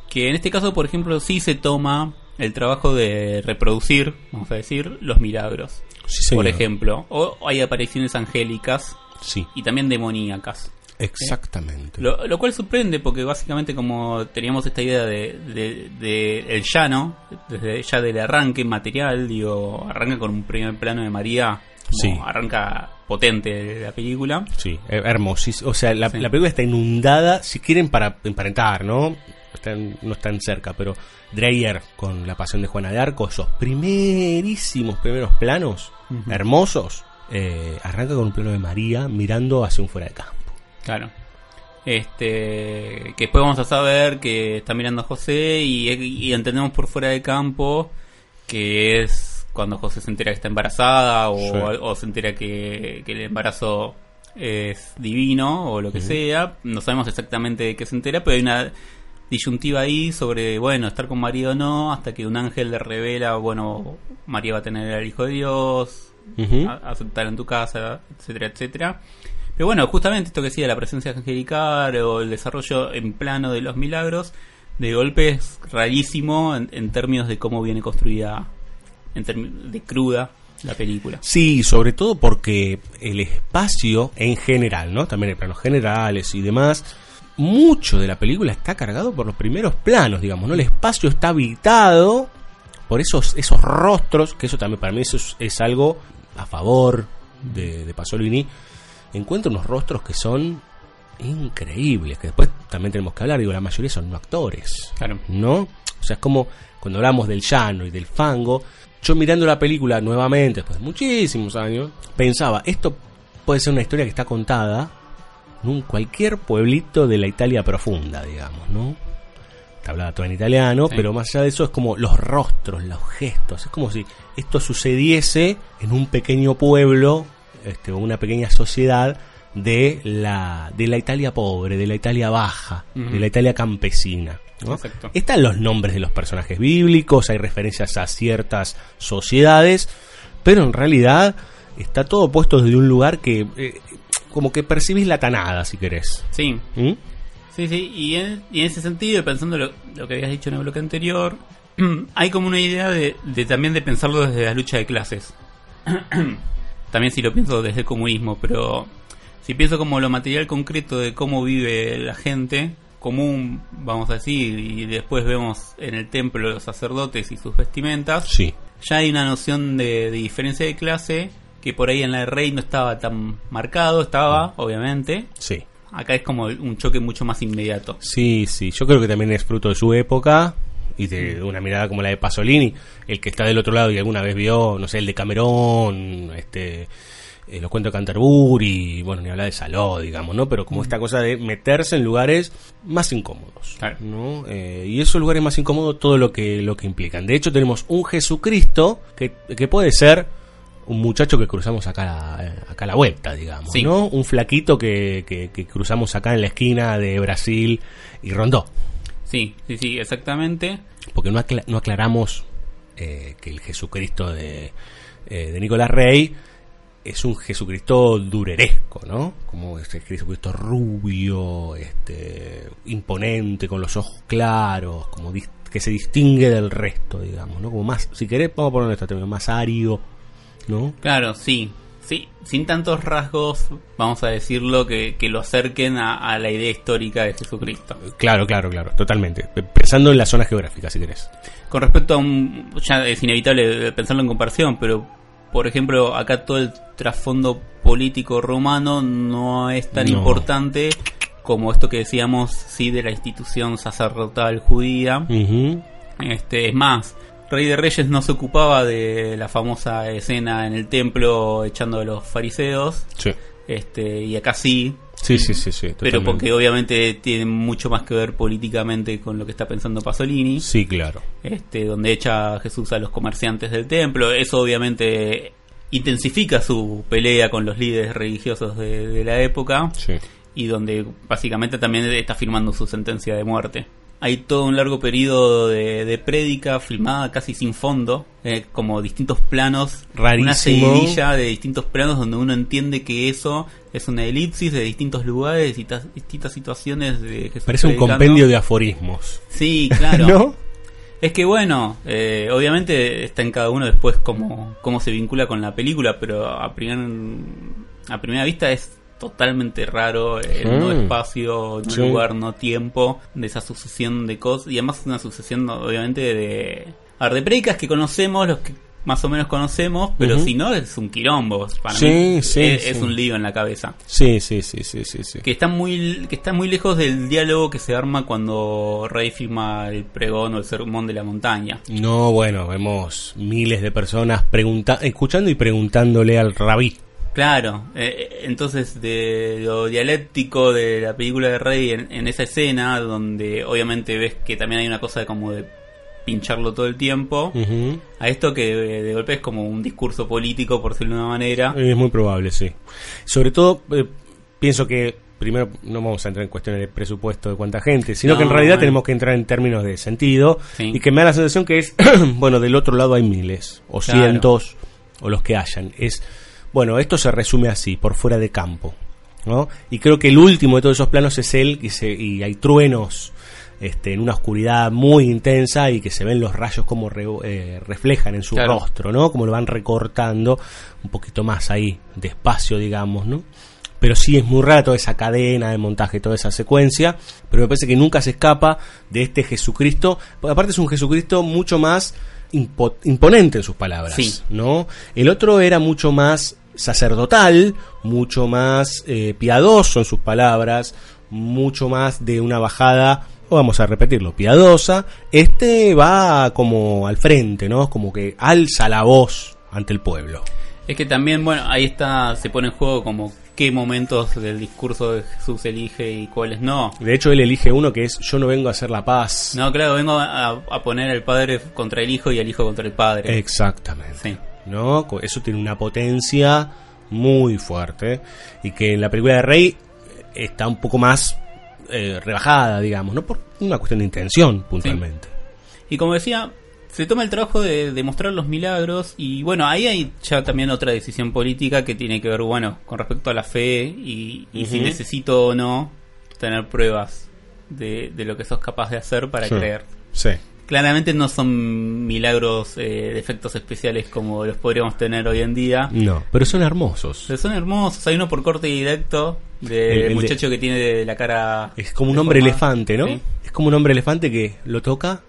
que en este caso, por ejemplo, sí se toma el trabajo de reproducir, vamos a decir, los milagros. Sí, por ejemplo, o hay apariciones angélicas Sí, y también demoníacas. Exactamente. Lo, lo cual sorprende porque básicamente como teníamos esta idea de, de- de el llano, desde ya del arranque material, digo, arranca con un primer plano de María, Sí. arranca potente la película. Sí, eh, hermosísimo. O sea, la, Sí. la película está inundada, si quieren para emparentar, ¿no? Están, no están cerca, pero Dreyer con la pasión de Juana de Arco, esos primerísimos primeros planos, hermosos, eh, arranca con un plano de María mirando hacia un fuera de campo. Claro. Este, que después vamos a saber que está mirando a José y, y entendemos por fuera de campo que es cuando José se entera que está embarazada o, Sí. o se entera que, que el embarazo es divino o lo que sea. No sabemos exactamente de qué se entera, pero hay una disyuntiva ahí sobre, bueno, estar con María o no, hasta que un ángel le revela, bueno, María va a tener al Hijo de Dios, a- aceptar en tu casa, etcétera, etcétera. Pero bueno, justamente esto que decía, la presencia angelical o el desarrollo en plano de los milagros, de golpe es rarísimo en, términos de cómo viene construida, en términos de cruda, la película. Sí, sobre todo porque el espacio en general, ¿no? También en planos generales y demás, mucho de la película está cargado por los primeros planos, digamos, ¿no? El espacio está habitado por esos, esos rostros, que eso también para mí eso es, es algo a favor de, de Pasolini. Encuentro unos rostros que son increíbles, que después también tenemos que hablar, digo, la mayoría son no actores. Claro. ¿no? O sea, es como cuando hablamos del llano y del fango, yo mirando la película nuevamente, después de muchísimos años, pensaba, esto puede ser una historia que está contada en un cualquier pueblito de la Italia profunda, digamos, ¿no? Está hablada todo en italiano, Sí. pero más allá de eso es como los rostros, los gestos, es como si esto sucediese en un pequeño pueblo, este, una pequeña sociedad de la, de la Italia pobre, de la Italia baja, de la Italia campesina. Están los nombres de los personajes bíblicos, hay referencias a ciertas sociedades, pero en realidad está todo puesto desde un lugar que eh, como que percibís la tanada, si querés. Sí, ¿Mm? Sí, sí, y en, y en ese sentido, pensando lo, lo que habías dicho en el bloque anterior, hay como una idea de, de también de pensarlo desde la lucha de clases. también si lo pienso desde el comunismo, pero si pienso como lo material concreto de cómo vive la gente común, vamos a decir, y después vemos en el templo los sacerdotes y sus vestimentas, Sí. ya hay una noción de, de diferencia de clase que por ahí en la de Rey no estaba tan marcado, estaba, obviamente, Sí. Acá es como un choque mucho más inmediato. Sí, sí, yo creo que también es fruto de su época y de una mirada como la de Pasolini, el que está del otro lado y alguna vez vio, no sé, el de Camerón, este, eh, los cuentos de Canterbury, bueno, ni hablar de Saló, digamos, ¿no? Pero como esta cosa de meterse en lugares más incómodos. ¿no? Eh, y esos lugares más incómodos, todo lo que, lo que implican. De hecho, tenemos un Jesucristo que, que puede ser un muchacho que cruzamos acá acá a la vuelta, digamos, Sí. ¿no? Un flaquito que, que, que cruzamos acá en la esquina de Brasil y Rondó. Sí, sí, sí, exactamente. Porque no, acla- no aclaramos eh, que el Jesucristo de, eh, de Nicolás Rey es un Jesucristo dureresco, ¿no? Como este Jesucristo rubio, este, imponente, con los ojos claros, como que se distingue del resto, digamos, ¿no? Como más, si querés, vamos a poner este término, más ario, ¿no? Claro, sí. Sí, sin tantos rasgos, vamos a decirlo, que, que lo acerquen a, a la idea histórica de Jesucristo. Claro, claro, claro, totalmente. Pensando en la zona geográfica, si querés. Con respecto a un... Ya es inevitable pensarlo en comparación, pero por ejemplo, acá todo el trasfondo político romano no es tan No. importante como esto que decíamos, sí, de la institución sacerdotal judía. Este, es más, Rey de Reyes no se ocupaba de la famosa escena en el templo echando a los fariseos. Sí. Este, y acá sí, Sí, sí, sí, sí. pero porque obviamente tiene mucho más que ver políticamente con lo que está pensando Pasolini. Sí, claro. Este, donde echa a Jesús a los comerciantes del templo. Eso obviamente intensifica su pelea con los líderes religiosos de, de la época. Sí. y donde básicamente también está firmando su sentencia de muerte. Hay todo un largo periodo de, de prédica filmada casi sin fondo, eh, como distintos planos, Rarísimo. una seguidilla de distintos planos donde uno entiende que eso es una elipsis de distintos lugares, distintas, distintas situaciones de Jesús Parece un compendio de aforismos. Sí, claro. ¿No? Es que bueno, eh, obviamente está en cada uno después cómo, cómo se vincula con la película, pero a, primer, a primera vista es totalmente raro el Mm. no espacio, no Sí. lugar, no tiempo, de esa sucesión de cosas, y además una sucesión obviamente de... A ver, de predicas que conocemos, los que más o menos conocemos, pero si no es un quilombo, para Sí, mí sí, es, sí. es un lío en la cabeza Sí, sí, sí, sí, sí. sí. que está muy que está muy lejos del diálogo que se arma cuando Rey firma el pregón o el sermón de la montaña. No, bueno, vemos miles de personas escuchando y preguntándole al rabí. Claro, eh, entonces de lo dialéctico de la película de Rey en, en esa escena donde obviamente ves que también hay una cosa de como de pincharlo todo el tiempo, a esto que de, de golpe es como un discurso político por decirlo de una manera. Es muy probable, sí. Sobre todo, eh, pienso que primero no vamos a entrar en cuestiones de presupuesto de cuánta gente, sino No, que en realidad tenemos que entrar en términos de sentido Sí. y que me da la sensación que es, bueno, del otro lado hay miles, o Claro. cientos, o los que hayan. Es, bueno, esto se resume así, por fuera de campo. ¿no? Y creo que el último de todos esos planos es él y, se- y hay truenos este, en una oscuridad muy intensa y que se ven los rayos como re- eh, reflejan en su Claro. rostro, ¿no? Como lo van recortando un poquito más ahí, despacio, digamos, ¿no? Pero sí es muy rara toda esa cadena de montaje, toda esa secuencia, pero me parece que nunca se escapa de este Jesucristo. porque Aparte es un Jesucristo mucho más impo- imponente en sus palabras, Sí. ¿no? El otro era mucho más sacerdotal, mucho más eh, piadoso en sus palabras, mucho más de una bajada, o vamos a repetirlo, piadosa. Este va como al frente, ¿no? Como que alza la voz ante el pueblo. Es que también, bueno, ahí está, se pone en juego como qué momentos del discurso de Jesús elige y cuáles no. De hecho, él elige uno que es yo no vengo a hacer la paz. No, claro, vengo a, a poner al padre contra el hijo y al hijo contra el padre. Exactamente. Sí. ¿No? Eso tiene una potencia muy fuerte y que en la película de Rey está un poco más eh, rebajada, digamos, no por una cuestión de intención puntualmente. Y como decía, se toma el trabajo de, de mostrar los milagros y bueno, ahí hay ya también otra decisión política que tiene que ver, bueno, con respecto a la fe y, y si necesito o no tener pruebas de, de lo que sos capaz de hacer para Sí. creer. Sí. Claramente no son milagros eh, de efectos especiales como los podríamos tener hoy en día. No, pero son hermosos. Pero son hermosos. Hay uno por corte directo del El- el de- muchacho que tiene la cara. Es como un hombre elefante, ¿no? Sí. Es como un hombre elefante que lo toca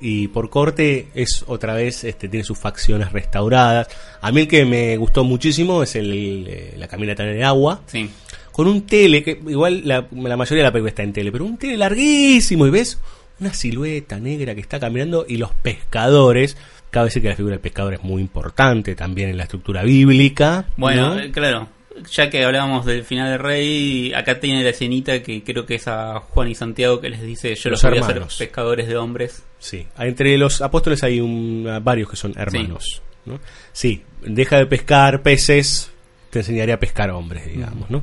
y por corte es otra vez, este, tiene sus facciones restauradas. A mí el que me gustó muchísimo es el, eh, la caminata en el agua. Sí. Con un tele, que igual la, la mayoría de la película está en tele, pero un tele larguísimo y ves una silueta negra que está caminando y los pescadores. Cabe decir que la figura del pescador es muy importante también en la estructura bíblica. Bueno, ¿no? eh, claro. Ya que hablábamos del final del rey, acá tiene la escenita que creo que es a Juan y Santiago que les dice: Yo Los los voy a hacer hermanos. pescadores de hombres. Sí, entre los apóstoles hay un, varios que son hermanos. ¿no? Sí, deja de pescar peces, te enseñaré a pescar hombres, digamos. ¿no?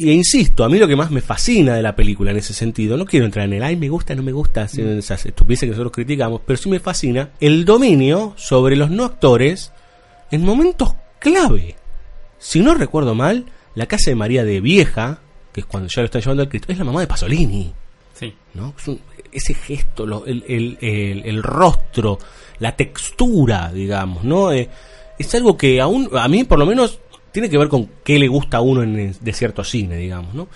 Y insisto, a mí lo que más me fascina de la película en ese sentido, no quiero entrar en el, ay, me gusta, no me gusta, esas estupideces que nosotros criticamos, pero sí me fascina el dominio sobre los no actores en momentos clave. Si no recuerdo mal, la casa de María de Vieja, que es cuando ya lo están llevando al Cristo, es la mamá de Pasolini. Sí. ¿no? Es un- ese gesto, lo- el, el- el- el rostro, la textura, digamos, ¿no? Eh, es algo que aún, a mí por lo menos, tiene que ver con qué le gusta a uno en, de cierto cine, digamos, ¿no?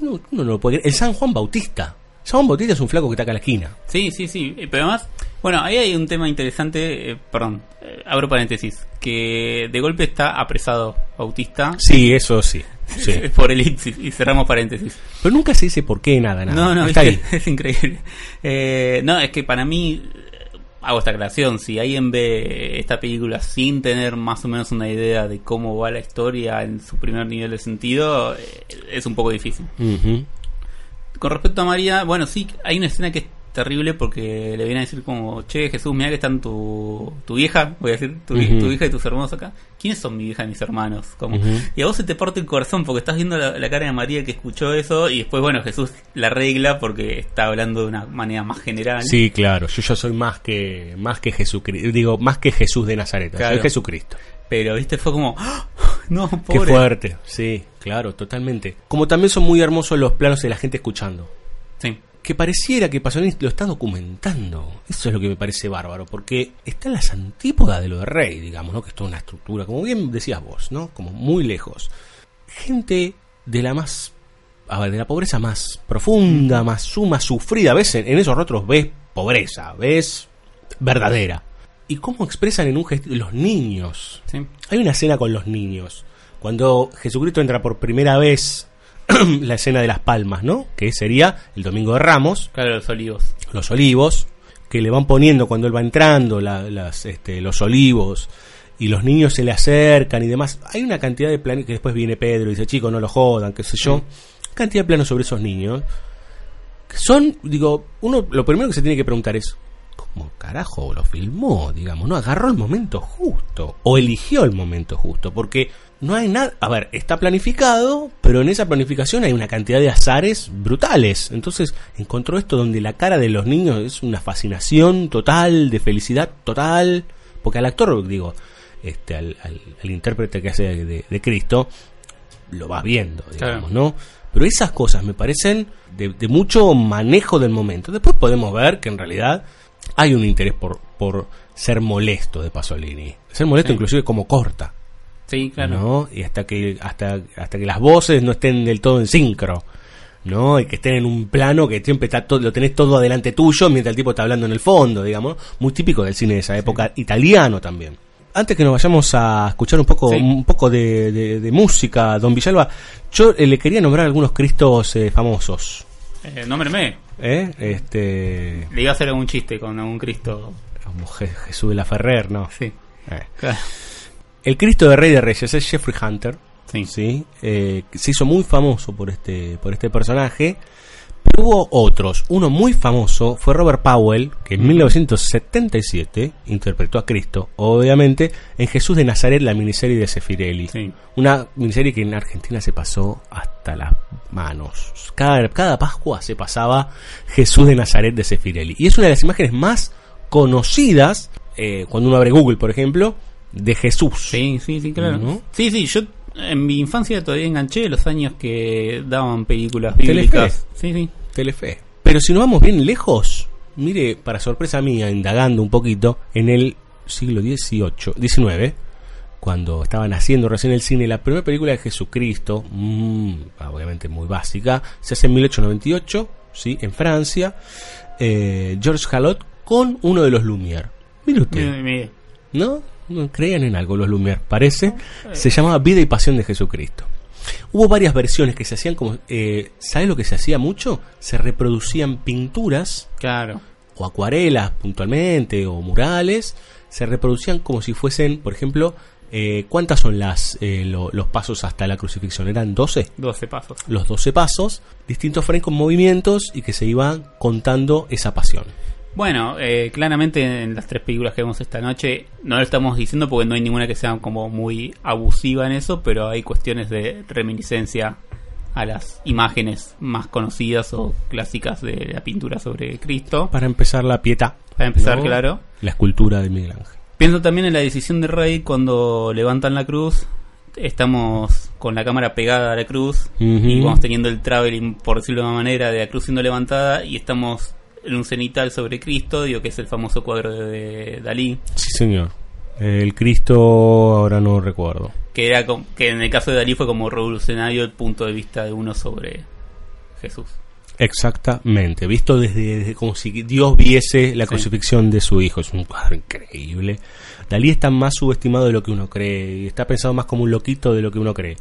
Uno, uno no lo puede creer. El San Juan Bautista. San Juan Bautista es un flaco que está acá a la esquina. Sí, sí, sí. Eh, Pero además, bueno, ahí hay un tema interesante. eh, perdón, eh, abro paréntesis. Que de golpe está apresado Bautista Sí, eso sí. sí. por el Ipsis. Y cerramos paréntesis. Pero nunca se dice por qué, nada, nada. No, no, está ¿viste? ahí. es increíble. Eh, no, es que para mí, hago esta aclaración, si alguien ve esta película sin tener más o menos una idea de cómo va la historia en su primer nivel de sentido, eh, es un poco difícil. Con respecto a María, bueno, sí, hay una escena que es terrible porque le vienen a decir como, che, Jesús, mira que están tu, tu vieja, voy a decir, tu, hija y tus hermanos acá. ¿Quiénes son mi vieja y mis hermanos? Como. Y a vos se te parte el corazón porque estás viendo la, la cara de María que escuchó eso y después, bueno, Jesús la arregla porque está hablando de una manera más general. Sí, claro, yo ya soy más que más que Jesucristo, digo, más que Jesús de Nazaret, Claro. soy Jesucristo. Pero, viste, fue como, ¡Ah! no, Qué pobre. fuerte, sí, claro, totalmente. Como también son muy hermosos los planos de la gente escuchando. Sí. Que pareciera que Pasolini lo está documentando. Eso es lo que me parece bárbaro, porque está en las antípodas de lo de Rey, digamos, ¿no? Que es toda una estructura, como bien decías vos, ¿no? Como muy lejos. Gente de la más. A ver, de la pobreza más profunda, más suma, sufrida. Ves en, en esos rostros ves pobreza, ves verdadera. Y cómo expresan en un gesto los niños. Sí. Hay una escena con los niños. Cuando Jesucristo entra por primera vez, la escena de las palmas, ¿no? Que sería el domingo de Ramos, Claro, los olivos. los olivos, que le van poniendo cuando él va entrando la- las, este, los olivos y los niños se le acercan y demás. Hay una cantidad de planos que después viene Pedro y dice, chicos, no lo jodan, qué sé yo. Cantidad de planos sobre esos niños. Que son, digo, uno lo primero que se tiene que preguntar es, ¿cómo carajo lo filmó? Digamos, ¿no? Agarró el momento justo o eligió el momento justo, porque no hay nada, a ver, está planificado, pero en esa planificación hay una cantidad de azares brutales. Entonces encontró esto donde la cara de los niños es una fascinación total, de felicidad total, porque al actor, digo, este, al, al- al intérprete que hace de, Cristo, lo vas viendo, digamos, Claro. ¿no? Pero esas cosas me parecen de, de mucho manejo del momento. Después podemos ver que en realidad hay un interés por, por ser molesto de Pasolini. Ser molesto Sí. inclusive como corta. Sí, claro. ¿no? Y hasta que, hasta, hasta que las voces no estén del todo en sincro. ¿no? Y que estén en un plano que siempre está todo, lo tenés todo adelante tuyo mientras el tipo está hablando en el fondo, digamos. Muy típico del cine de esa época, italiano también. Antes que nos vayamos a escuchar un poco, Sí. un poco de, de- de música, don Villalba, yo eh, le quería nombrar algunos cristos eh, famosos. Eh, nómbreme. ¿eh? Este, Le iba a hacer algún chiste con algún Cristo. como Je- Jesús de la Ferrer, ¿no? Sí. Eh. Claro. El Cristo de Rey de Reyes es Jeffrey Hunter. Sí. ¿sí? Eh, se hizo muy famoso por este, por este personaje. Pero hubo otros. Uno muy famoso fue Robert Powell, que en 1977 interpretó a Cristo, obviamente, en Jesús de Nazaret, la miniserie de Sefirelli. Sí. Una miniserie que en Argentina se pasó hasta las manos. Cada, cada Pascua se pasaba Jesús de Nazaret de Sefirelli. Y es una de las imágenes más conocidas, eh, cuando uno abre Google, por ejemplo, de Jesús. Sí, sí, sí, claro. ¿No? Sí, sí, yo en mi infancia todavía enganché los años que daban películas Telefe. bíblicas. Sí, sí. Telefe. Pero si nos vamos bien lejos, mire, para sorpresa mía, indagando un poquito, en el siglo XVIII, XIX, cuando estaban haciendo recién el cine, la primera película de Jesucristo, mm, obviamente muy básica, se hace en 1898, ¿sí? en Francia, eh, George Halot con uno de los Lumière. Mire usted, Mire, mire. ¿no? No creían en algo los Lumière, parece. Se llamaba Vida y Pasión de Jesucristo. Hubo varias versiones que se hacían como... Eh, ¿Sabes lo que se hacía mucho? Se reproducían pinturas Claro. o acuarelas puntualmente o murales. Se reproducían como si fuesen, por ejemplo, eh, ¿cuántas son las eh, lo- los pasos hasta la crucifixión? ¿Eran 12? 12 pasos. Los 12 pasos, distintos frames con movimientos y que se iban contando esa pasión. Bueno, eh, claramente en las tres películas que vemos esta noche no lo estamos diciendo porque no hay ninguna que sea como muy abusiva en eso, pero hay cuestiones de reminiscencia a las imágenes más conocidas o clásicas de la pintura sobre Cristo. Para empezar la pieta. Para empezar, ¿no? claro. La escultura de Miguel Ángel. Pienso también en la decisión de Rey cuando levantan la cruz. Estamos con la cámara pegada a la cruz y vamos teniendo el traveling, por decirlo de una manera, de la cruz siendo levantada y estamos un cenital sobre Cristo, digo que es el famoso cuadro de Dalí, Sí, señor. El Cristo, ahora no recuerdo. que era que en el caso de Dalí fue como revolucionario el punto de vista de uno sobre Jesús. Exactamente, visto desde, desde como si Dios viese la Sí. crucifixión de su hijo. Es un cuadro increíble. Dalí está más subestimado de lo que uno cree y está pensado más como un loquito de lo que uno cree.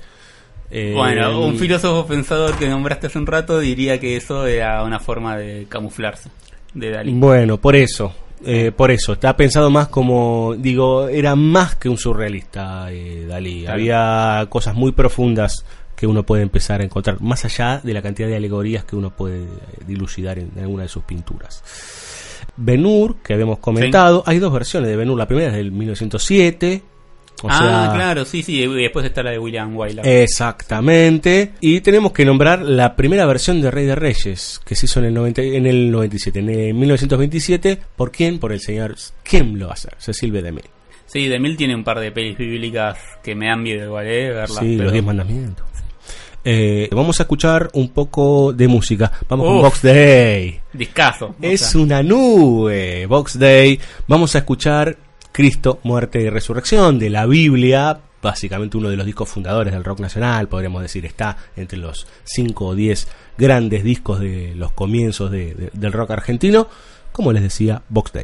Eh, Bueno, un filósofo pensador que nombraste hace un rato diría que eso era una forma de camuflarse de Dalí. Bueno, por eso, eh, por eso, está pensado más como, digo, era más que un surrealista eh, Dalí. Claro. Había cosas muy profundas que uno puede empezar a encontrar, más allá de la cantidad de alegorías que uno puede dilucidar en, alguna de sus pinturas. Benur, que habíamos comentado, hay dos versiones de Benur. La primera es del 1907, ah, claro, sí, sí, después está la de William Wyler. Exactamente. Y tenemos que nombrar la primera versión de Rey de Reyes, que se hizo en el, 90, en el 97, en 1927. ¿Por quién? Por el señor Kim lo hace, Cecil B. DeMille. Sí, DeMille tiene un par de pelis bíblicas que me han miedo igual, ¿eh? Verlas, sí, los diez mandamientos. Eh, vamos a escuchar un poco de música. Vamos con Box Day. Discazo. Es una nube. Box Day. Vamos a escuchar Cristo, muerte y resurrección de la Biblia, básicamente uno de los discos fundadores del rock nacional, podríamos decir, está entre los 5 o 10 grandes discos de los comienzos del rock argentino, como les decía, Box Day.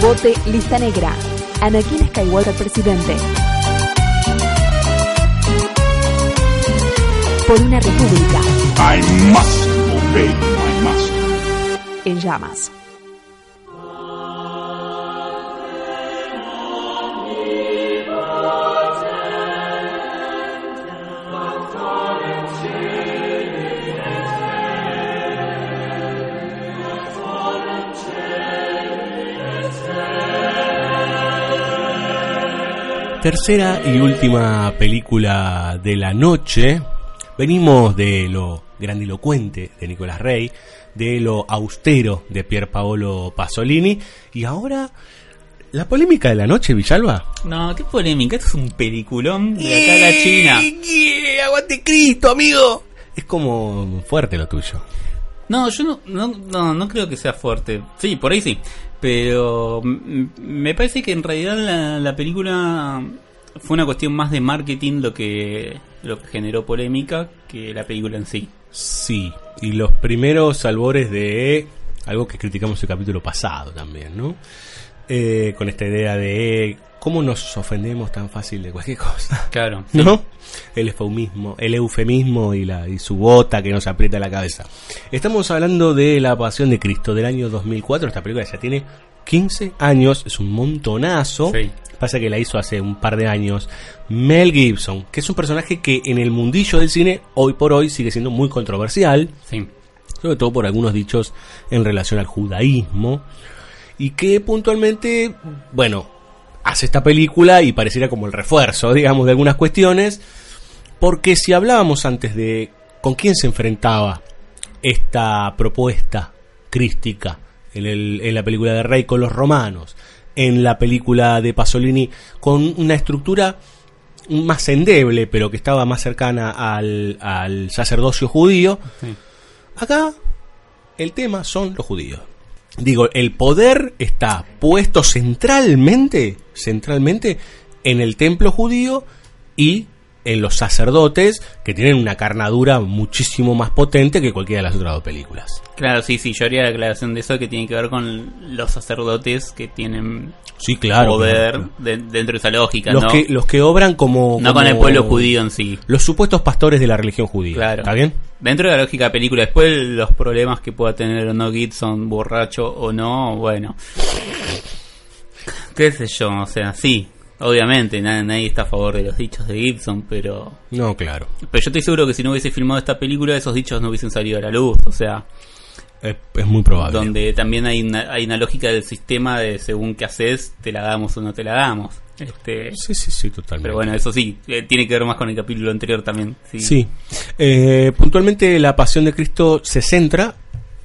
Vote Lista Negra. Anakin Skywalker presidente. Por una república. I must obey my master. En llamas. Tercera y última película de la noche. Venimos de lo grandilocuente de Nicolás Rey, de lo austero de Pier Paolo Pasolini y ahora la polémica de la noche, Villalba. No, qué polémica, esto es un peliculón de acá a la China. Yeah, ¡Aguante Cristo, amigo! Es como fuerte lo tuyo. No, yo no, no, no, no creo que sea fuerte. Sí, por ahí sí. Pero me parece que en realidad la, la película fue una cuestión más de marketing lo que, lo que generó polémica que la película en sí. Sí, y los primeros albores de algo que criticamos el capítulo pasado también, ¿no? Eh, con esta idea de cómo nos ofendemos tan fácil de cualquier cosa. Claro. ¿No? El eufemismo, el eufemismo y, la, y su bota que nos aprieta la cabeza. Estamos hablando de La Pasión de Cristo del año 2004. Esta película ya tiene 15 años, es un montonazo. Sí. Pasa que la hizo hace un par de años Mel Gibson, que es un personaje que en el mundillo del cine hoy por hoy sigue siendo muy controversial. Sí. Sobre todo por algunos dichos en relación al judaísmo. Y que puntualmente, bueno, hace esta película y pareciera como el refuerzo, digamos, de algunas cuestiones. Porque si hablábamos antes de con quién se enfrentaba esta propuesta crística en, el- en la película de Rey con los romanos, en la película de Pasolini con una estructura más endeble, pero que estaba más cercana al, al sacerdocio judío, Sí. acá el tema son los judíos. Digo, el poder está puesto centralmente, centralmente en el templo judío y en los sacerdotes que tienen una carnadura muchísimo más potente que cualquiera de las otras dos películas. Claro, sí, sí, yo haría la aclaración de eso que tiene que ver con los sacerdotes que tienen Sí, claro. poder claro. de- dentro de esa lógica, Los, ¿no? que, los que obran como... no con el pueblo judío en sí. Los supuestos pastores de la religión judía. Claro. ¿Está bien? Dentro de la lógica de la película, después los problemas que pueda tener o no Gibson, borracho o no, bueno. Qué sé yo, o sea, sí, obviamente, nadie, nadie está a favor de los dichos de Gibson, pero... No, claro. Pero yo estoy seguro que si no hubiese filmado esta película, esos dichos no hubiesen salido a la luz, o sea, Es, es muy probable. donde también hay una, hay una lógica del sistema de según qué haces, te la damos o no te la damos. Este, Sí, sí, sí, totalmente. pero bueno, eso sí, eh, tiene que ver más con el capítulo anterior también. Sí. Sí. Eh, puntualmente la pasión de Cristo se centra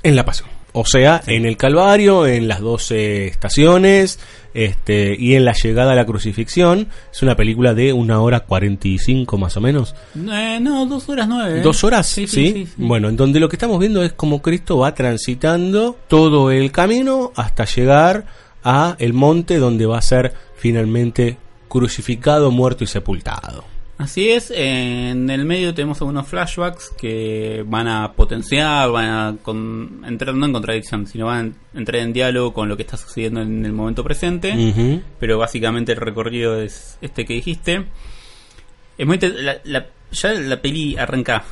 en la pasión. O sea, en el Calvario, en las 12 estaciones este, y en la llegada a la crucifixión. Es una película de una hora 45 más o menos. Eh, no, dos horas nueve. ¿eh? ¿Dos horas? Sí, Sí, sí, sí, sí. Bueno, en donde lo que estamos viendo es cómo Cristo va transitando todo el camino hasta llegar a el monte donde va a ser finalmente crucificado, muerto y sepultado. Así es, en el medio tenemos algunos flashbacks que van a potenciar, van a con, entrar no en contradicción, sino van a entrar en diálogo con lo que está sucediendo en el momento presente. Pero básicamente el recorrido es este que dijiste. Es muy la, la- ya la peli arranca.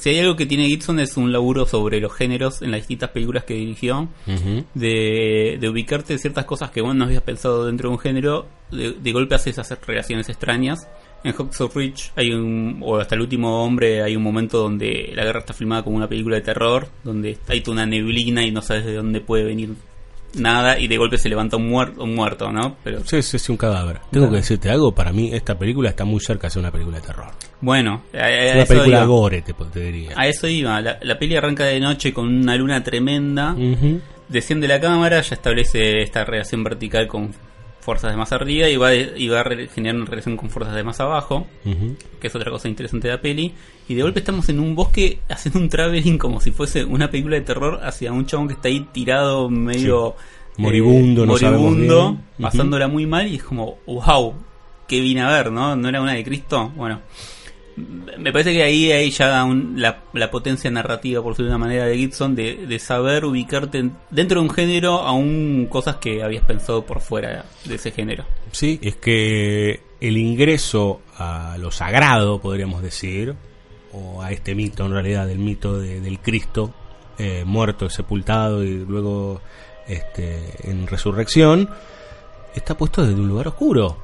Si hay algo que tiene Gibson es un laburo sobre los géneros en las distintas películas que dirigió. Ujú. de, de ubicarte ciertas cosas que vos no habías pensado dentro de un género, de, de golpe haces esas relaciones extrañas. En Hawks of Rich hay un, o hasta el último hombre, hay un momento donde la guerra está filmada como una película de terror, donde hay toda una neblina y no sabes de dónde puede venir nada y de golpe se levanta un muerto, un muerto ¿no? Pero Sí, sí, sí, un cadáver. Tengo que decirte algo, para mí esta película está muy cerca de ser una película de terror. bueno, a, a Es una película iba. gore, te, te diría. A eso iba, la, la peli arranca de noche con una luna tremenda desciende la cámara, ya establece esta relación vertical con fuerzas de más arriba y va, y va generar una relación con fuerzas de más abajo, Ujú. que es otra cosa interesante de la peli. Y de golpe estamos en un bosque haciendo un traveling como si fuese una película de terror hacia un chabón que está ahí tirado medio Sí. Moribundo, no moribundo, bien. Pasándola muy mal y es como, wow, ¿qué vine a ver? ¿No? ¿No era una de Cristo? Bueno, me parece que ahí hay ya un- la, la potencia narrativa, por decirlo de una manera, de Gibson, de, de saber ubicarte en- dentro de un género aún cosas que habías pensado por fuera de ese género. Sí, es que el ingreso a lo sagrado, podríamos decir, o a este mito en realidad, del mito de- del Cristo eh, muerto, sepultado y luego este, en resurrección, está puesto desde un lugar oscuro.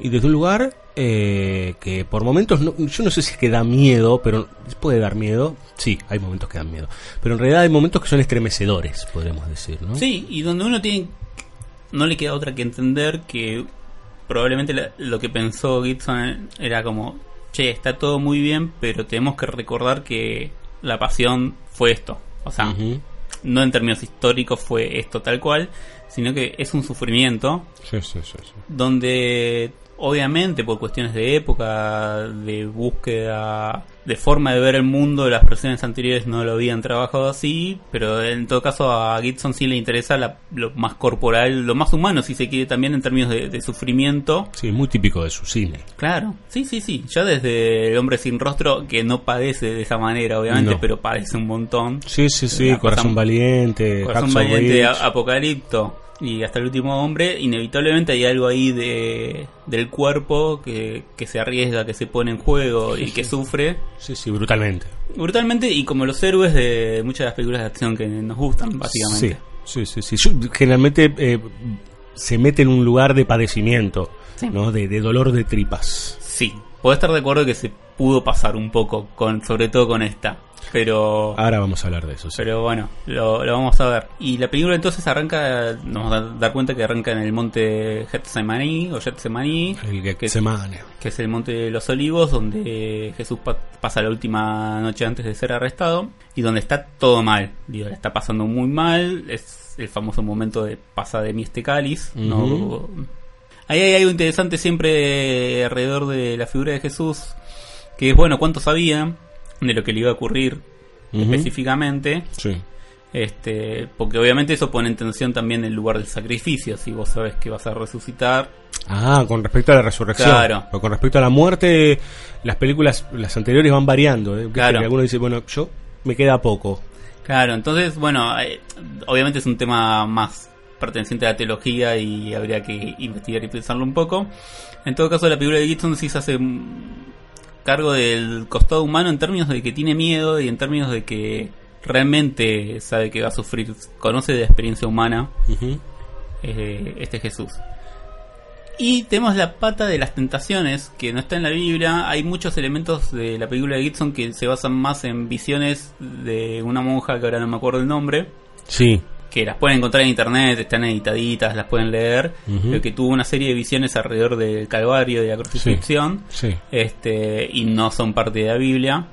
Y desde un lugar eh, que por momentos, no- yo no sé si es que da miedo, pero puede dar miedo. Sí, hay momentos que dan miedo. Pero en realidad hay momentos que son estremecedores, podríamos decir, ¿no? Sí, y donde uno tiene. No le queda otra que entender que probablemente la- lo que pensó Gibson era como: che, está todo muy bien, pero tenemos que recordar que la pasión fue esto. O sea, no en términos históricos fue esto tal cual, sino que es un sufrimiento Sí, sí, sí, sí. donde obviamente por cuestiones de época, de búsqueda, de forma de ver el mundo, las versiones anteriores no lo habían trabajado así, pero en todo caso a Gibson sí le interesa la- lo más corporal, lo más humano si se quiere también en términos de, de sufrimiento. Sí, muy típico de su cine. Claro, sí, sí, sí, ya desde El hombre sin rostro, que no padece de esa manera obviamente, No. pero padece un montón. Sí, sí, sí, Corazón Valiente, Corazón Valiente, Apocalipto y hasta el último hombre, inevitablemente hay algo ahí de del cuerpo que, que se arriesga, que se pone en juego y que sufre Sí, sí, brutalmente. brutalmente y como los héroes de muchas de las películas de acción que nos gustan, básicamente. Sí, sí, sí. generalmente eh, se mete en un lugar de padecimiento, Sí. ¿no? De, de dolor de tripas. Sí, puedo estar de acuerdo que se pudo pasar un poco, con sobre todo con esta, pero... Ahora vamos a hablar de eso. sí. Pero bueno, lo, lo vamos a ver. Y la película entonces arranca, nos vamos a dar cuenta que arranca en el monte Getsemaní o Getsemaní, El que, Getsemane. que es el monte de los olivos, donde Jesús pa- pasa la última noche antes de ser arrestado y donde está todo mal. Digo, la está pasando muy mal, es el famoso momento de pasa de mí este cáliz. ¿no? Ahí hay algo interesante siempre alrededor de la figura de Jesús, que es bueno, cuánto sabía de lo que le iba a ocurrir específicamente. Sí. Este, porque obviamente eso pone en tensión también el lugar del sacrificio. Si vos sabes que vas a resucitar, Ah, con respecto a la resurrección. Claro. Pero con respecto a la muerte, las películas, las anteriores van variando. ¿eh? Claro. que Alguno dice, bueno, yo me queda poco. Claro, entonces, bueno, eh, obviamente es un tema más perteneciente a la teología y habría que investigar y pensarlo un poco. En todo caso, la película de Gibson sí se hace cargo del costado humano en términos de que tiene miedo y en términos de que realmente sabe que va a sufrir, conoce de la experiencia humana eh, este Jesús. Y tenemos la pata de las tentaciones, que no está en la Biblia. Hay muchos elementos de la película de Gibson que se basan más en visiones de una monja que ahora no me acuerdo el nombre, Sí. Que las pueden encontrar en internet, están editaditas, las pueden leer, Ujú. pero que tuvo una serie de visiones alrededor del Calvario, de la crucifixión, Sí. este, y no son parte de la Biblia.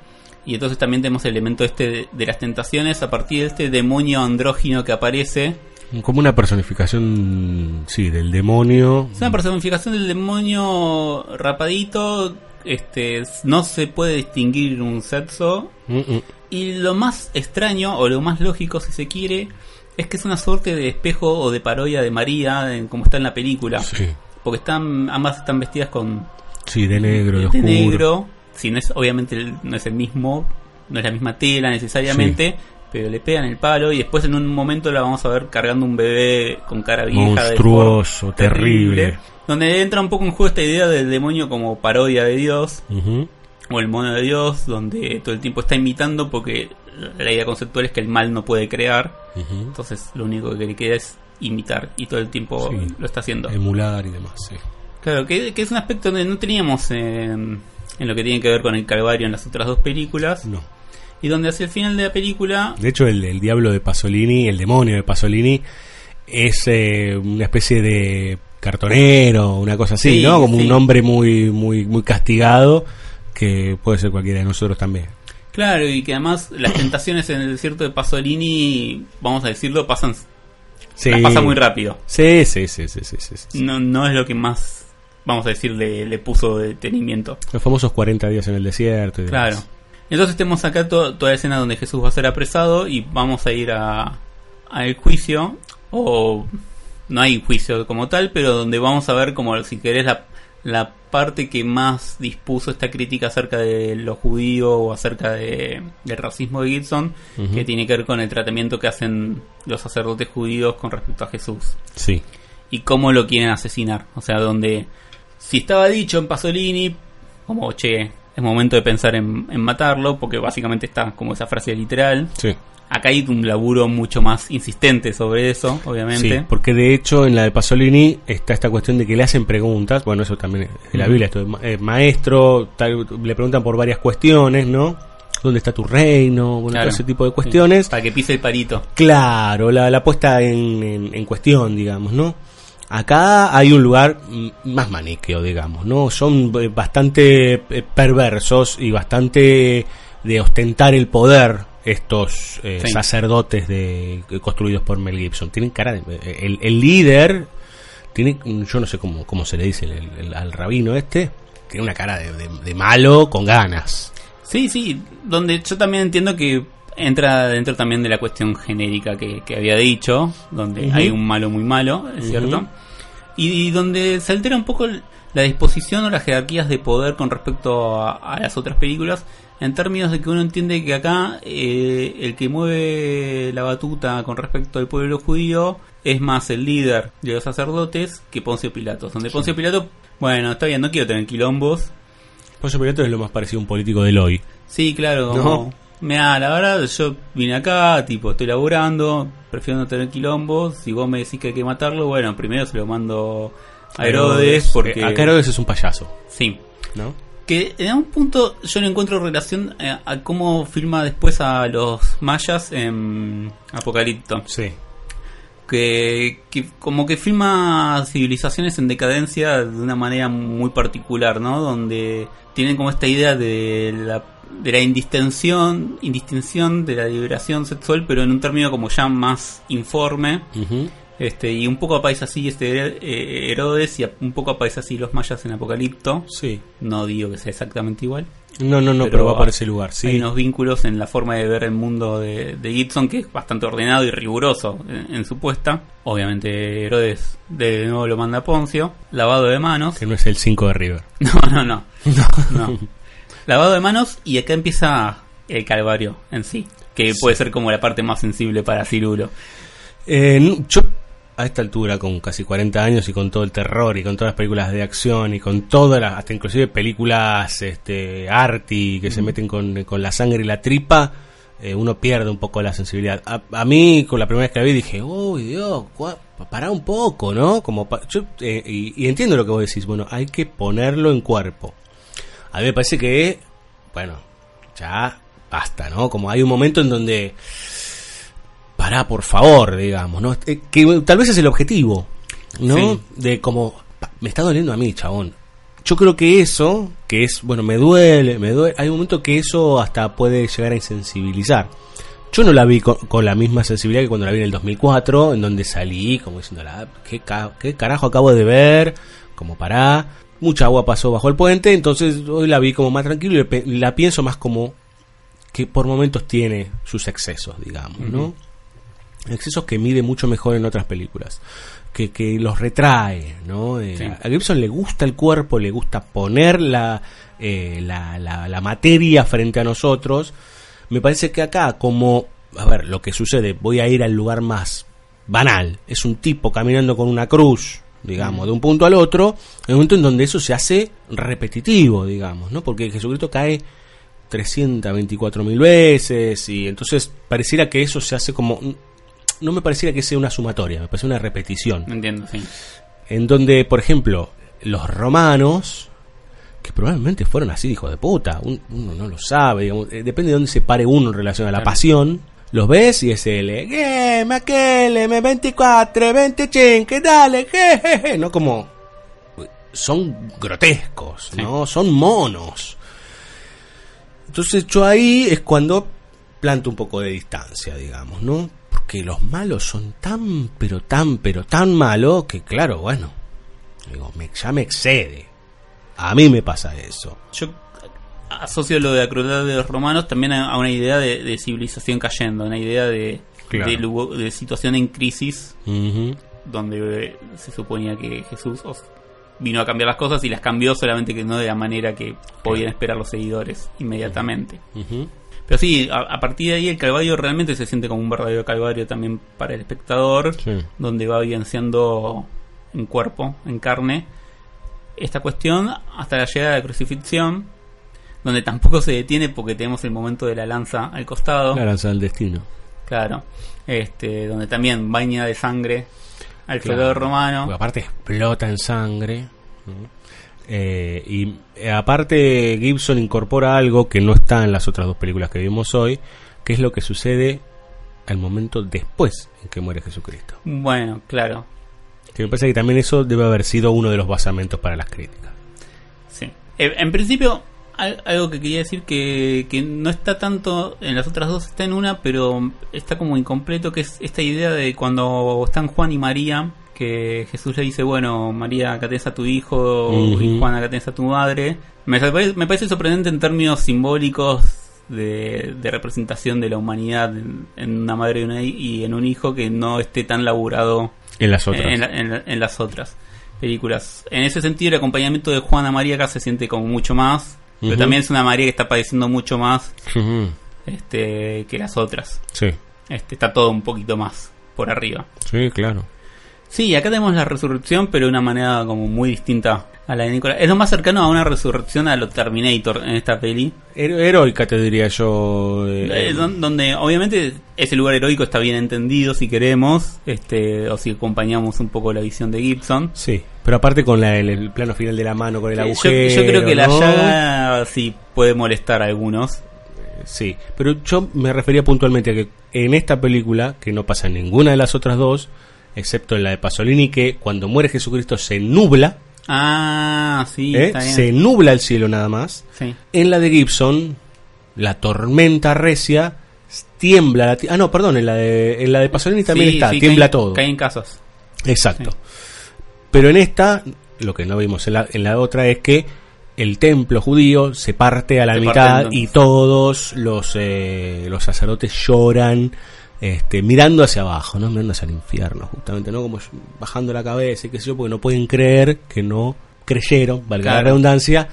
Y entonces también tenemos el elemento este de, de las tentaciones a partir de este demonio andrógino que aparece, Como una personificación, sí, del demonio. Es una personificación del demonio rapadito. Este, no se puede distinguir un sexo. Mm, mm. Y lo más extraño, o lo más lógico si se quiere, es que es una suerte de espejo o de parodia de María, en- como está en la película. Sí. Porque están, ambas están vestidas con Sí, de negro, de, de oscuro. negro. Si no es, obviamente no es el mismo, no es la misma tela necesariamente, pero le pegan el palo y después en un momento la vamos a ver cargando un bebé con cara vieja. Monstruoso, deforme, terrible. Donde entra un poco en juego esta idea del demonio como parodia de Dios. O el mono de Dios, donde todo el tiempo está imitando porque la idea conceptual es que el mal no puede crear, entonces lo único que le queda es imitar y todo el tiempo Sí. lo está haciendo. Emular y demás, sí. Claro, que, que es un aspecto que no teníamos en, en lo que tiene que ver con el Calvario en las otras dos películas. No. Y donde hacia el final de la película, De hecho, el, el diablo de Pasolini, el demonio de Pasolini, es eh, una especie de cartonero, una cosa así, Sí, ¿no? Como sí. un hombre muy, muy, muy castigado, que puede ser cualquiera de nosotros también. claro, y que además las tentaciones en el desierto de Pasolini, vamos a decirlo, pasan Sí. las pasa muy rápido. Sí, sí, sí, sí, sí. No, no es lo que más, vamos a decir, le, le puso detenimiento. Los famosos 40 días en el desierto. y demás. Claro. Entonces tenemos acá to- toda la escena donde Jesús va a ser apresado y vamos a ir a al juicio o no hay juicio como tal, pero donde vamos a ver como si querés la, la parte que más dispuso esta crítica acerca de los judíos o acerca de, del racismo de Gibson, que tiene que ver con el tratamiento que hacen los sacerdotes judíos con respecto a Jesús Sí. y cómo lo quieren asesinar. O sea, donde si estaba dicho en Pasolini, como che, es momento de pensar en, en matarlo, porque básicamente está como esa frase literal. Sí. Acá hay un laburo mucho más insistente sobre eso, obviamente. Sí, porque de hecho en la de Pasolini está esta cuestión de que le hacen preguntas, bueno, eso también es de la. Biblia, esto ma- eh, maestro, tal, le preguntan por varias cuestiones, ¿no? ¿Dónde está tu reino? Bueno, Claro. todo ese tipo de cuestiones. Sí, Para que pise el parito. Claro, la, la puesta en, en- en cuestión, digamos, ¿no? Acá hay un lugar más maniqueo, digamos, ¿no? Son eh, bastante eh, perversos y bastante de ostentar el poder estos eh, Sí. sacerdotes de, construidos por Mel Gibson. Tienen cara de... eh, El, el líder tiene, yo no sé cómo, cómo se le dice el- el- al rabino este, tiene una cara de, de- de malo con ganas. Sí, sí, donde yo también entiendo que entra dentro también de la cuestión genérica que, que había dicho, donde hay un malo muy malo, es cierto, y, y donde se altera un poco la disposición o las jerarquías de poder con respecto a, a las otras películas, en términos de que uno entiende que acá eh, el que mueve la batuta con respecto al pueblo judío es más el líder de los sacerdotes que Poncio Pilatos, donde Poncio Pilato, bueno, está bien, no quiero tener quilombos, Poncio Pilato es lo más parecido a un político del hoy. Sí, claro, ¿No? Mirá, la verdad, yo vine acá, tipo, estoy laburando, prefiero no tener quilombos. Si vos me decís que hay que matarlo, bueno, primero se lo mando a Herodes, porque. Eh, Acá Herodes es un payaso, Sí. ¿no? Que en un punto yo le encuentro relación eh, a cómo filma después a los mayas en Apocalipto. Sí. Que, que como que filma civilizaciones en decadencia de una manera muy particular, ¿no? Donde tienen como esta idea de la, de la indistinción, indistinción de la liberación sexual, pero en un término como ya más informe. Ujú. Este, y un poco aparece así este eh, Herodes y un poco aparece así los mayas en Apocalipto. Sí. No digo que sea exactamente igual. No, no, no, pero, va por ese lugar, sí. Hay unos vínculos en la forma de ver el mundo de, de Gibson que es bastante ordenado y riguroso en, en su puesta. Obviamente Herodes de nuevo lo manda a Poncio. Lavado de manos. Que no es el 5 de River. No, no, no. no. Lavado de manos y acá empieza el calvario en sí. Que puede ser como la parte más sensible para Cirulo. Eh, yo, a esta altura, con casi 40 años y con todo el terror y con todas las películas de acción y con todas las, hasta inclusive películas este, arty que se meten con, con la sangre y la tripa, eh, uno pierde un poco la sensibilidad. A, a mí, con la primera vez que la vi, dije, uy, Dios, pará un poco, ¿no? Como pa- yo, eh, y, y entiendo lo que vos decís, bueno, hay que ponerlo en cuerpo. A mí me parece que, bueno, ya basta, ¿no? Como hay un momento en donde pará, por favor, digamos, ¿no? Eh, Que tal vez es el objetivo, ¿no? Sí. De como, me está doliendo a mí, chabón. Yo creo que eso, que es, bueno, me duele, me duele, hay un momento que eso hasta puede llegar a insensibilizar. Yo no la vi con, con la misma sensibilidad que cuando la vi en el 2004, en donde salí como diciendo, la, ¿qué, ca- ¿qué carajo acabo de ver? Como pará. Mucha agua pasó bajo el puente, entonces hoy la vi como más tranquilo y la pienso más como que por momentos tiene sus excesos, digamos, ¿no? Excesos que mide mucho mejor en otras películas. Que, que los retrae, ¿no? Eh, Sí. A Gibson le gusta el cuerpo, le gusta poner la, eh, la, la, la materia frente a nosotros. Me parece que acá, como, a ver, lo que sucede, voy a ir al lugar más banal. Es un tipo caminando con una cruz, digamos, de un punto al otro, en un momento en donde eso se hace repetitivo, digamos, ¿no? Porque Jesucristo cae 324 mil veces y entonces pareciera que eso se hace como no me pareciera que sea una sumatoria me parece una repetición Entiendo, sí. en donde por ejemplo los romanos que probablemente fueron así hijos de puta un- uno no lo sabe digamos, eh, depende de dónde se pare uno en relación a la Claro. pasión los ves y es el eh, "Eh, me aquel, me 24, 25, dale, jejeje", no como son grotescos, ¿no? Son monos. Entonces yo ahí es cuando planto un poco de distancia, digamos, ¿no? Que los malos son tan, pero tan, pero tan malos que, claro, bueno, digo, me, ya me excede. A mí me pasa eso. Yo asocio lo de la crueldad de los romanos también a, una idea de, de civilización cayendo, una idea de, Claro. de, situación en crisis donde eh, se suponía que Jesús os- vino a cambiar las cosas y las cambió solamente que no de la manera que podían esperar los seguidores inmediatamente. Ujú. Pero sí, a, a partir de ahí el Calvario realmente se siente como un verdadero Calvario también para el espectador, Sí. donde va vivenciando en cuerpo, en carne, esta cuestión hasta la llegada de la crucifixión, donde tampoco se detiene porque tenemos el momento de la lanza al costado. La lanza del destino. Claro. Este, donde también baña de sangre al Claro. romano. Porque aparte explota en sangre. ¿no? Eh, y eh, aparte Gibson incorpora algo que no está en las otras dos películas que vimos hoy, que es lo que sucede al momento después en que muere Jesucristo. Bueno, claro. Que me parece que también eso debe haber sido uno de los basamentos para las críticas. Sí. Eh, en principio, al- algo que quería decir que, que no está tanto en las otras dos, está en una, pero está como incompleto, que es esta idea de cuando están Juan y María, que Jesús le dice, bueno, María, acá tenés a tu hijo, y Juan, acá tenés a tu madre. Me, parece- me parece sorprendente en términos simbólicos de, de representación de la humanidad en, en una madre y, una hi- y en un hijo que no esté tan laburado En las otras. en, en en las otras películas. En ese sentido, el acompañamiento de Juana María acá se siente como mucho más, pero también es una María que está padeciendo mucho más este, que las otras. Sí, Este, está todo un poquito más por arriba. sí, claro. Sí, acá tenemos la resurrección, pero de una manera como muy distinta a la de Nicolás. Es lo más cercano a una resurrección a lo Terminator en esta peli. Hero- heroica te diría yo. eh, Eh, don- donde obviamente ese lugar heroico está bien entendido si queremos, este, o si acompañamos un poco la visión de Gibson. Sí, pero aparte con la- el, el plano final de la mano, con el Eh, yo- agujero. yo, creo que la llaga sí puede molestar a algunos. Sí, pero yo me refería puntualmente a que en esta película, que no pasa en ninguna de las otras dos, excepto en la de Pasolini, que cuando muere Jesucristo se nubla, Ah, sí, ¿eh? está bien. se nubla el cielo nada más. Sí. En la de Gibson, la tormenta recia, tiembla la Ah, no, perdón, en la de, en la de Pasolini también Sí, está, sí, tiembla caen- todo. Caen casas. Exacto. Pero en esta, lo que no vimos en la, en la otra es que el templo judío se parte a la Se mitad y todos los, eh, los sacerdotes lloran este, mirando hacia abajo, ¿no? Mirando hacia el infierno, justamente, ¿no? Como bajando la cabeza y qué sé yo, porque no pueden creer que no creyeron, valga la redundancia,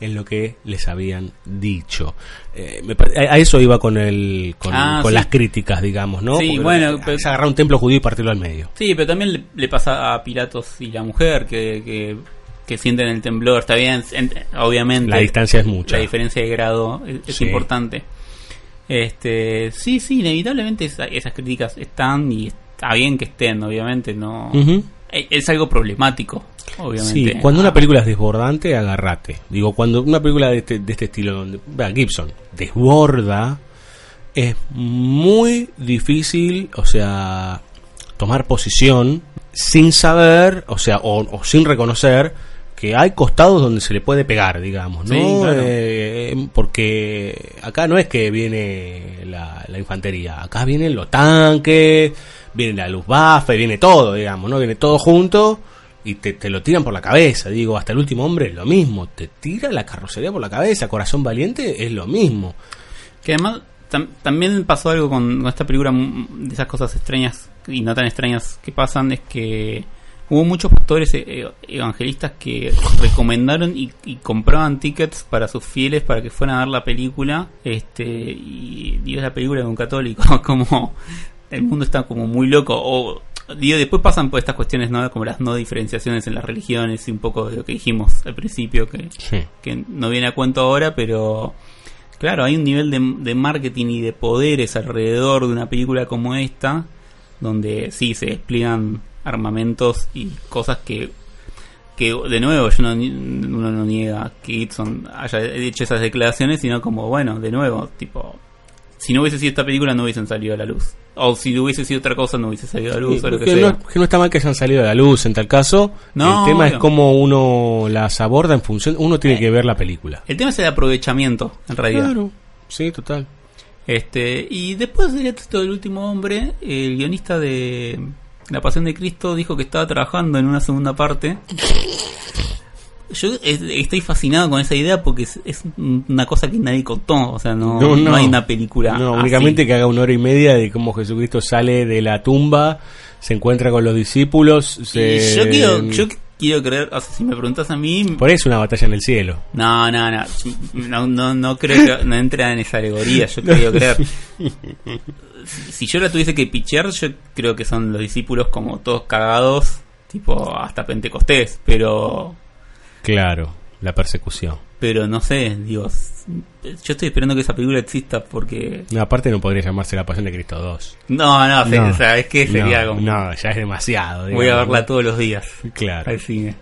en lo que les habían dicho. Eh, me a a eso iba con el con, Ah, con sí. las críticas, digamos, ¿no? Sí, Porque bueno, es pero- agarrar un templo judío y partirlo al medio. Sí, pero también le, le pasa a Pilatos y la mujer que, que, que sienten el temblor. Está bien, en- obviamente. La distancia es mucha. La diferencia de grado es, es Sí. importante. Este, sí, sí, inevitablemente esa- esas críticas están y está bien que estén, obviamente, no. Ujú. Es, es algo problemático, obviamente. Sí, cuando una película es desbordante, agarrate. Digo, cuando una película de este, de este estilo, donde vea, Gibson desborda, es muy difícil, o sea, tomar posición sin saber, o sea, o, o sin reconocer que hay costados donde se le puede pegar, digamos, ¿no? Sí, claro. Eh, porque acá no es que viene la, la infantería, acá vienen los tanques, viene la Luftwaffe, viene todo, digamos, ¿no? Viene todo junto y te, te lo tiran por la cabeza, digo, hasta el último hombre es lo mismo, te tira la carrocería por la cabeza, Corazón Valiente es lo mismo. Que además tam- también pasó algo con, con esta película, de esas cosas extrañas y no tan extrañas que pasan, es que hubo muchos pastores eh, eh, evangelistas que recomendaron y, y compraban tickets para sus fieles para que fueran a ver la película. Este, y digo, es la película de un católico, como el mundo está como muy loco. O, digo, después pasan por estas cuestiones, ¿no? Como las no diferenciaciones en las religiones y un poco de lo que dijimos al principio, que, Sí. que no viene a cuento ahora, pero claro, hay un nivel de, de marketing y de poderes alrededor de una película como esta, donde sí se despliegan armamentos y cosas que, que de nuevo, yo no, uno no niega que Gibson haya hecho esas declaraciones, sino como, bueno, de nuevo, tipo, si no hubiese sido esta película no hubiesen salido a la luz. O si hubiese sido otra cosa no hubiese salido a la luz, o lo que que, sea. no, que no está mal que hayan salido a la luz en tal caso. No, el tema es cómo uno las aborda en función. Uno tiene que ver la película. El tema es el aprovechamiento, en realidad. Claro, sí, total. Este, y después del texto del último hombre, el guionista de La Pasión de Cristo dijo que estaba trabajando en una segunda parte. Yo es- estoy fascinado con esa idea porque es, es una cosa que nadie contó, o sea, no, no, hay una película. No, así. únicamente que haga una hora y media de cómo Jesucristo sale de la tumba, se encuentra con los discípulos. Se... yo quiero, yo quiero creer, o sea, si me preguntas a mí, Por eso una batalla en el cielo. no, no, no, no, no, no creo que no entra en esa alegoría, yo quiero creer. Si, yo la tuviese que pichear, yo creo que son los discípulos como todos cagados, tipo hasta Pentecostés, pero Claro, la persecución. pero no sé, Dios, yo estoy esperando que esa película exista porque No, aparte no podría llamarse La Pasión de Cristo 2. no, no, o sea, es que sería no, como No, ya es demasiado. voy a digamos, verla todos los días Claro. al cine.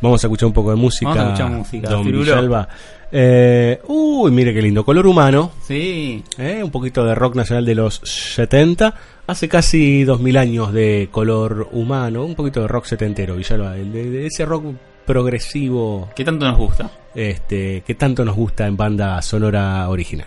Vamos a escuchar un poco de música. Vamos a escuchar música, Don. Villalba. Eh, uy, mire qué lindo. Color humano. Sí, ¿eh? Un poquito de rock nacional de los 70. Hace casi 2000 años de color humano. Un poquito de rock setentero, Villalba. el De, de ese rock progresivo ¿qué tanto nos gusta? este, que tanto nos gusta en banda sonora original.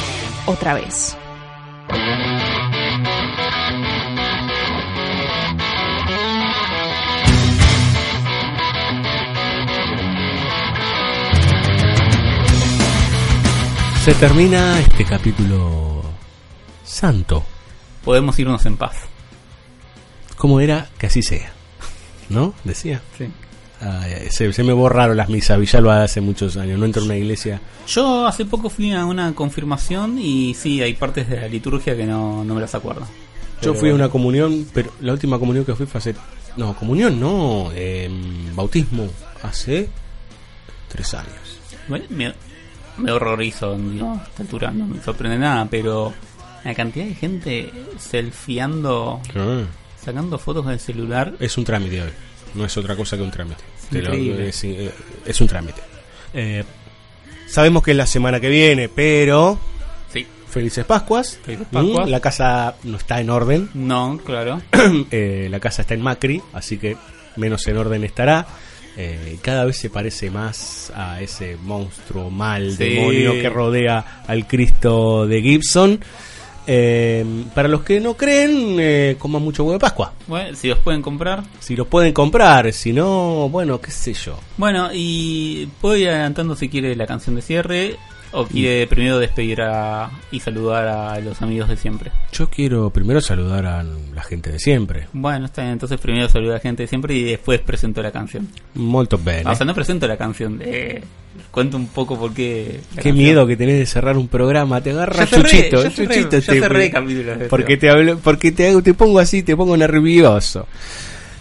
Otra vez. Se termina este capítulo santo. Podemos irnos en paz. ¿Cómo era que así sea? ¿No? Decía. Sí. Se, se me borraron las misas, Villalba hace muchos años. No entro en una iglesia. Yo hace poco fui a una confirmación y sí, hay partes de la liturgia que no, no me las acuerdo. Yo fui a una comunión, pero la última comunión que fui fue hace. No, comunión no, em, bautismo hace tres años. Bueno, me, me horrorizo, digo, a esta altura no me sorprende nada, pero la cantidad de gente selfieando, Ah, sacando fotos del celular. es un trámite hoy, no es otra cosa que un trámite. Te lo- Increíble. es, eh, es un trámite. Eh, sabemos que es la semana que viene, pero Sí. Felices Pascuas. Felices Pascuas. Mm, La casa no está en orden. No, claro. Eh, la casa está en Macri, así que menos en orden estará. Eh, cada vez se parece más a ese monstruo mal, Sí. demonio que rodea al Cristo de Gibson. Eh, para los que no creen, eh, coman mucho huevo de Pascua. Bueno, si los pueden comprar. Si los pueden comprar, si no, bueno, qué sé yo. Bueno, y ir adelantando si quiere la canción de cierre o quiere primero despedir a, y saludar a los amigos de siempre. Yo quiero primero saludar a la gente de siempre. Bueno, está bien, entonces primero saludo a la gente de siempre y después presento la canción. Molto bene. O sea, no presento la canción, eh, cuento un poco por qué. Qué canción. miedo que tenés de cerrar un programa, te agarra chuchito, ya cerré, chuchito ya te- cerré capítulos de porque te hablo, porque te hago, te pongo así, te pongo nervioso.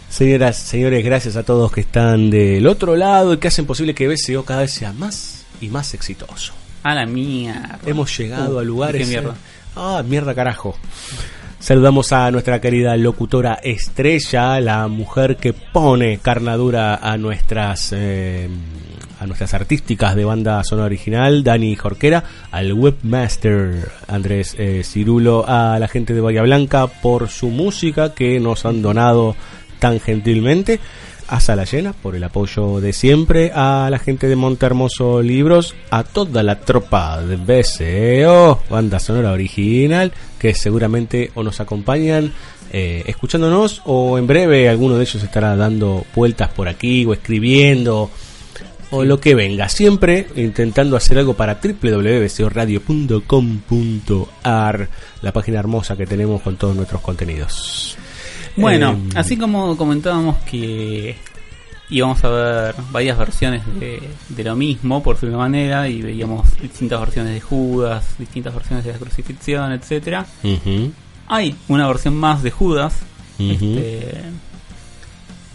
Señoras, señores, gracias a todos que están del otro lado y que hacen posible que BCO cada vez sea más y más exitoso. A la mía. Hemos llegado Uh, a lugares. qué mierda. Ah, mierda carajo. Saludamos a nuestra querida locutora estrella, la mujer que pone carnadura a nuestras eh, a nuestras artísticas de banda sonora original, Dani Jorquera, al webmaster Andrés eh, Cirulo, a la gente de Bahía Blanca por su música que nos han donado tan gentilmente, a Sala Llena por el apoyo de siempre, a la gente de Monte Hermoso Libros, a toda la tropa de BCO, banda sonora original, que seguramente o nos acompañan eh, escuchándonos o en breve alguno de ellos estará dando vueltas por aquí o escribiendo o lo que venga, siempre intentando hacer algo para www.bcoradio.com.ar, la página hermosa que tenemos con todos nuestros contenidos. Bueno, Em, así como comentábamos que íbamos a ver varias versiones de, de lo mismo, por su manera, y veíamos distintas versiones de Judas, distintas versiones de la crucifixión, etcétera. Hay una versión más de Judas, este,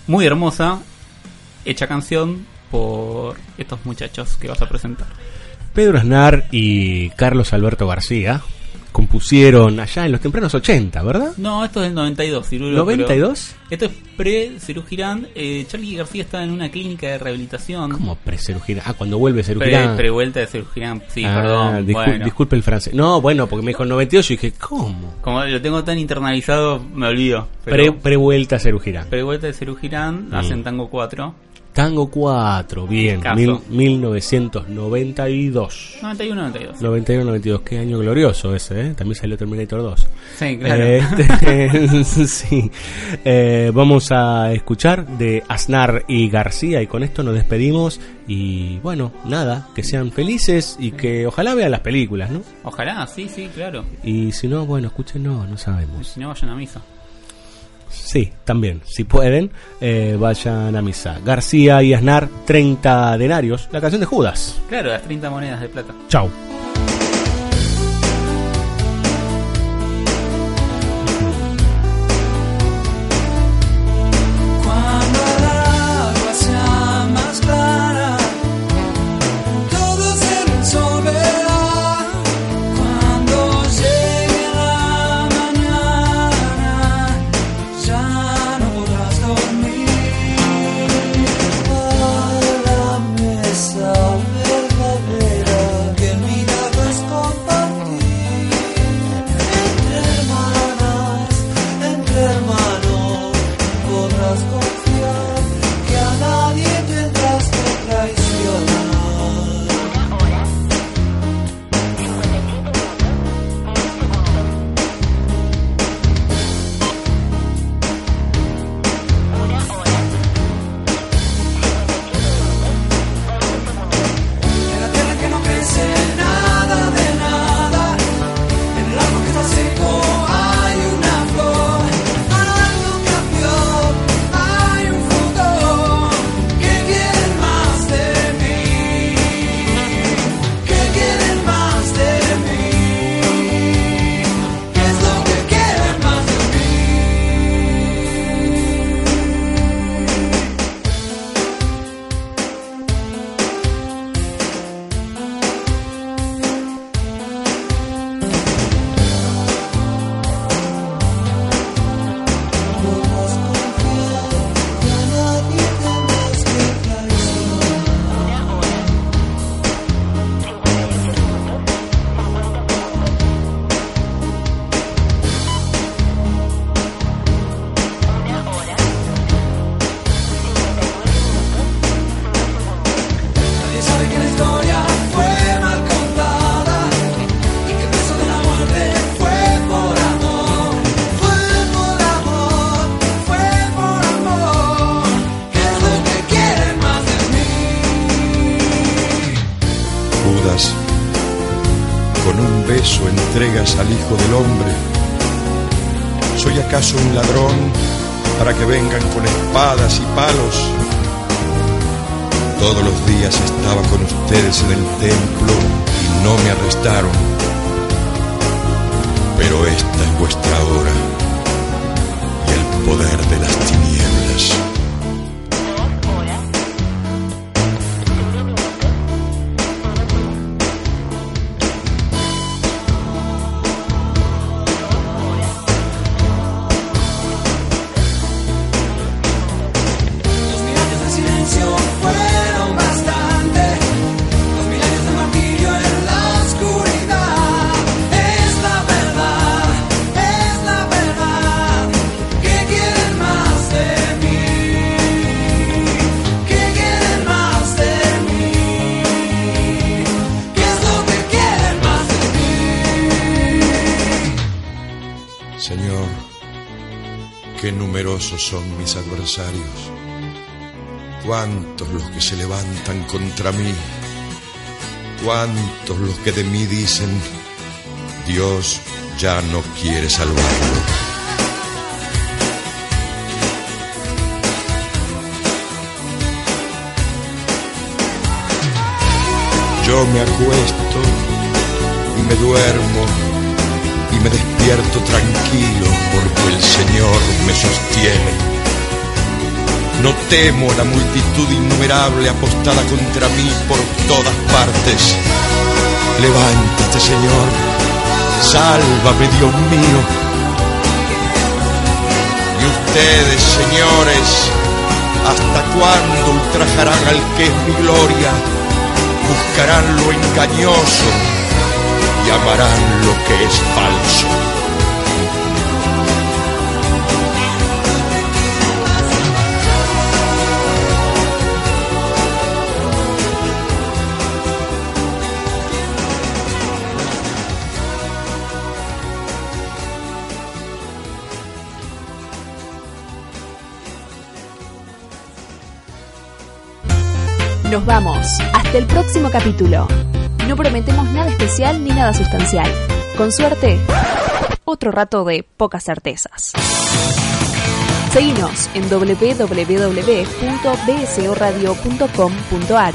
muy hermosa, hecha canción por estos muchachos que vas a presentar. Pedro Aznar y Carlos Alberto García compusieron allá en los tempranos 80, ¿verdad? No, esto es del 92, Cirulo. pero ¿92? Esto es pre-Cerú Girán. Eh, Charlie García está en una clínica de rehabilitación. ¿Cómo pre-Cerú Girán? Ah, cuando vuelve Cerú Pre, Girán. prevuelta de Cerú Girán. Sí, Ah, perdón. discul- bueno. Disculpe el francés. No, bueno, porque me dijo 92 y dije, ¿cómo? Como lo tengo tan internalizado, me olvido. Pre- Prevuelta Cerú Girán. prevuelta de Cerú Girán, Mm. hacen Tango 4. Tango 4, bien, mil- 1992. 91-92. 91-92, qué año glorioso ese, ¿eh? También salió Terminator 2. Sí, claro. Este, sí. Eh, vamos a escuchar de Aznar y García y con esto nos despedimos y bueno, nada, que sean felices y que ojalá vean las películas, ¿no? Ojalá, sí, sí, claro. Y si no, bueno, escuchen, no, no sabemos. Si no vayan a misa. Sí, también, si pueden, eh, vayan a misa. García y Aznar, 30 denarios, la canción de Judas. Claro, las 30 monedas de plata. Chau. Acaso entregas al Hijo del Hombre? ¿Soy acaso un ladrón para que vengan con espadas y palos? Todos los días estaba con ustedes en el templo y no me arrestaron. Pero esta es vuestra hora y el poder de las tinieblas. Son mis adversarios. Cuántos los que se levantan contra mí. Cuántos los que de mí dicen, Dios ya no quiere salvarlo. Yo me acuesto y me duermo me despierto tranquilo porque el Señor me sostiene. No temo la multitud innumerable apostada contra mí por todas partes. Levántate, Señor. Sálvame, Dios mío. Y ustedes, señores, ¿hasta cuándo ultrajarán al que es mi gloria? Buscarán lo engañoso y amarán lo que es falso. Nos vamos. Hasta el próximo capítulo. No prometemos nada especial ni nada sustancial. Con suerte, otro rato de pocas certezas. Seguinos en www.bsoradio.com.ar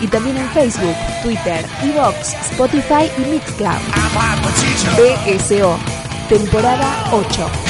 y también en Facebook, Twitter, Evox, Spotify y Mixcloud. BSO, temporada 8.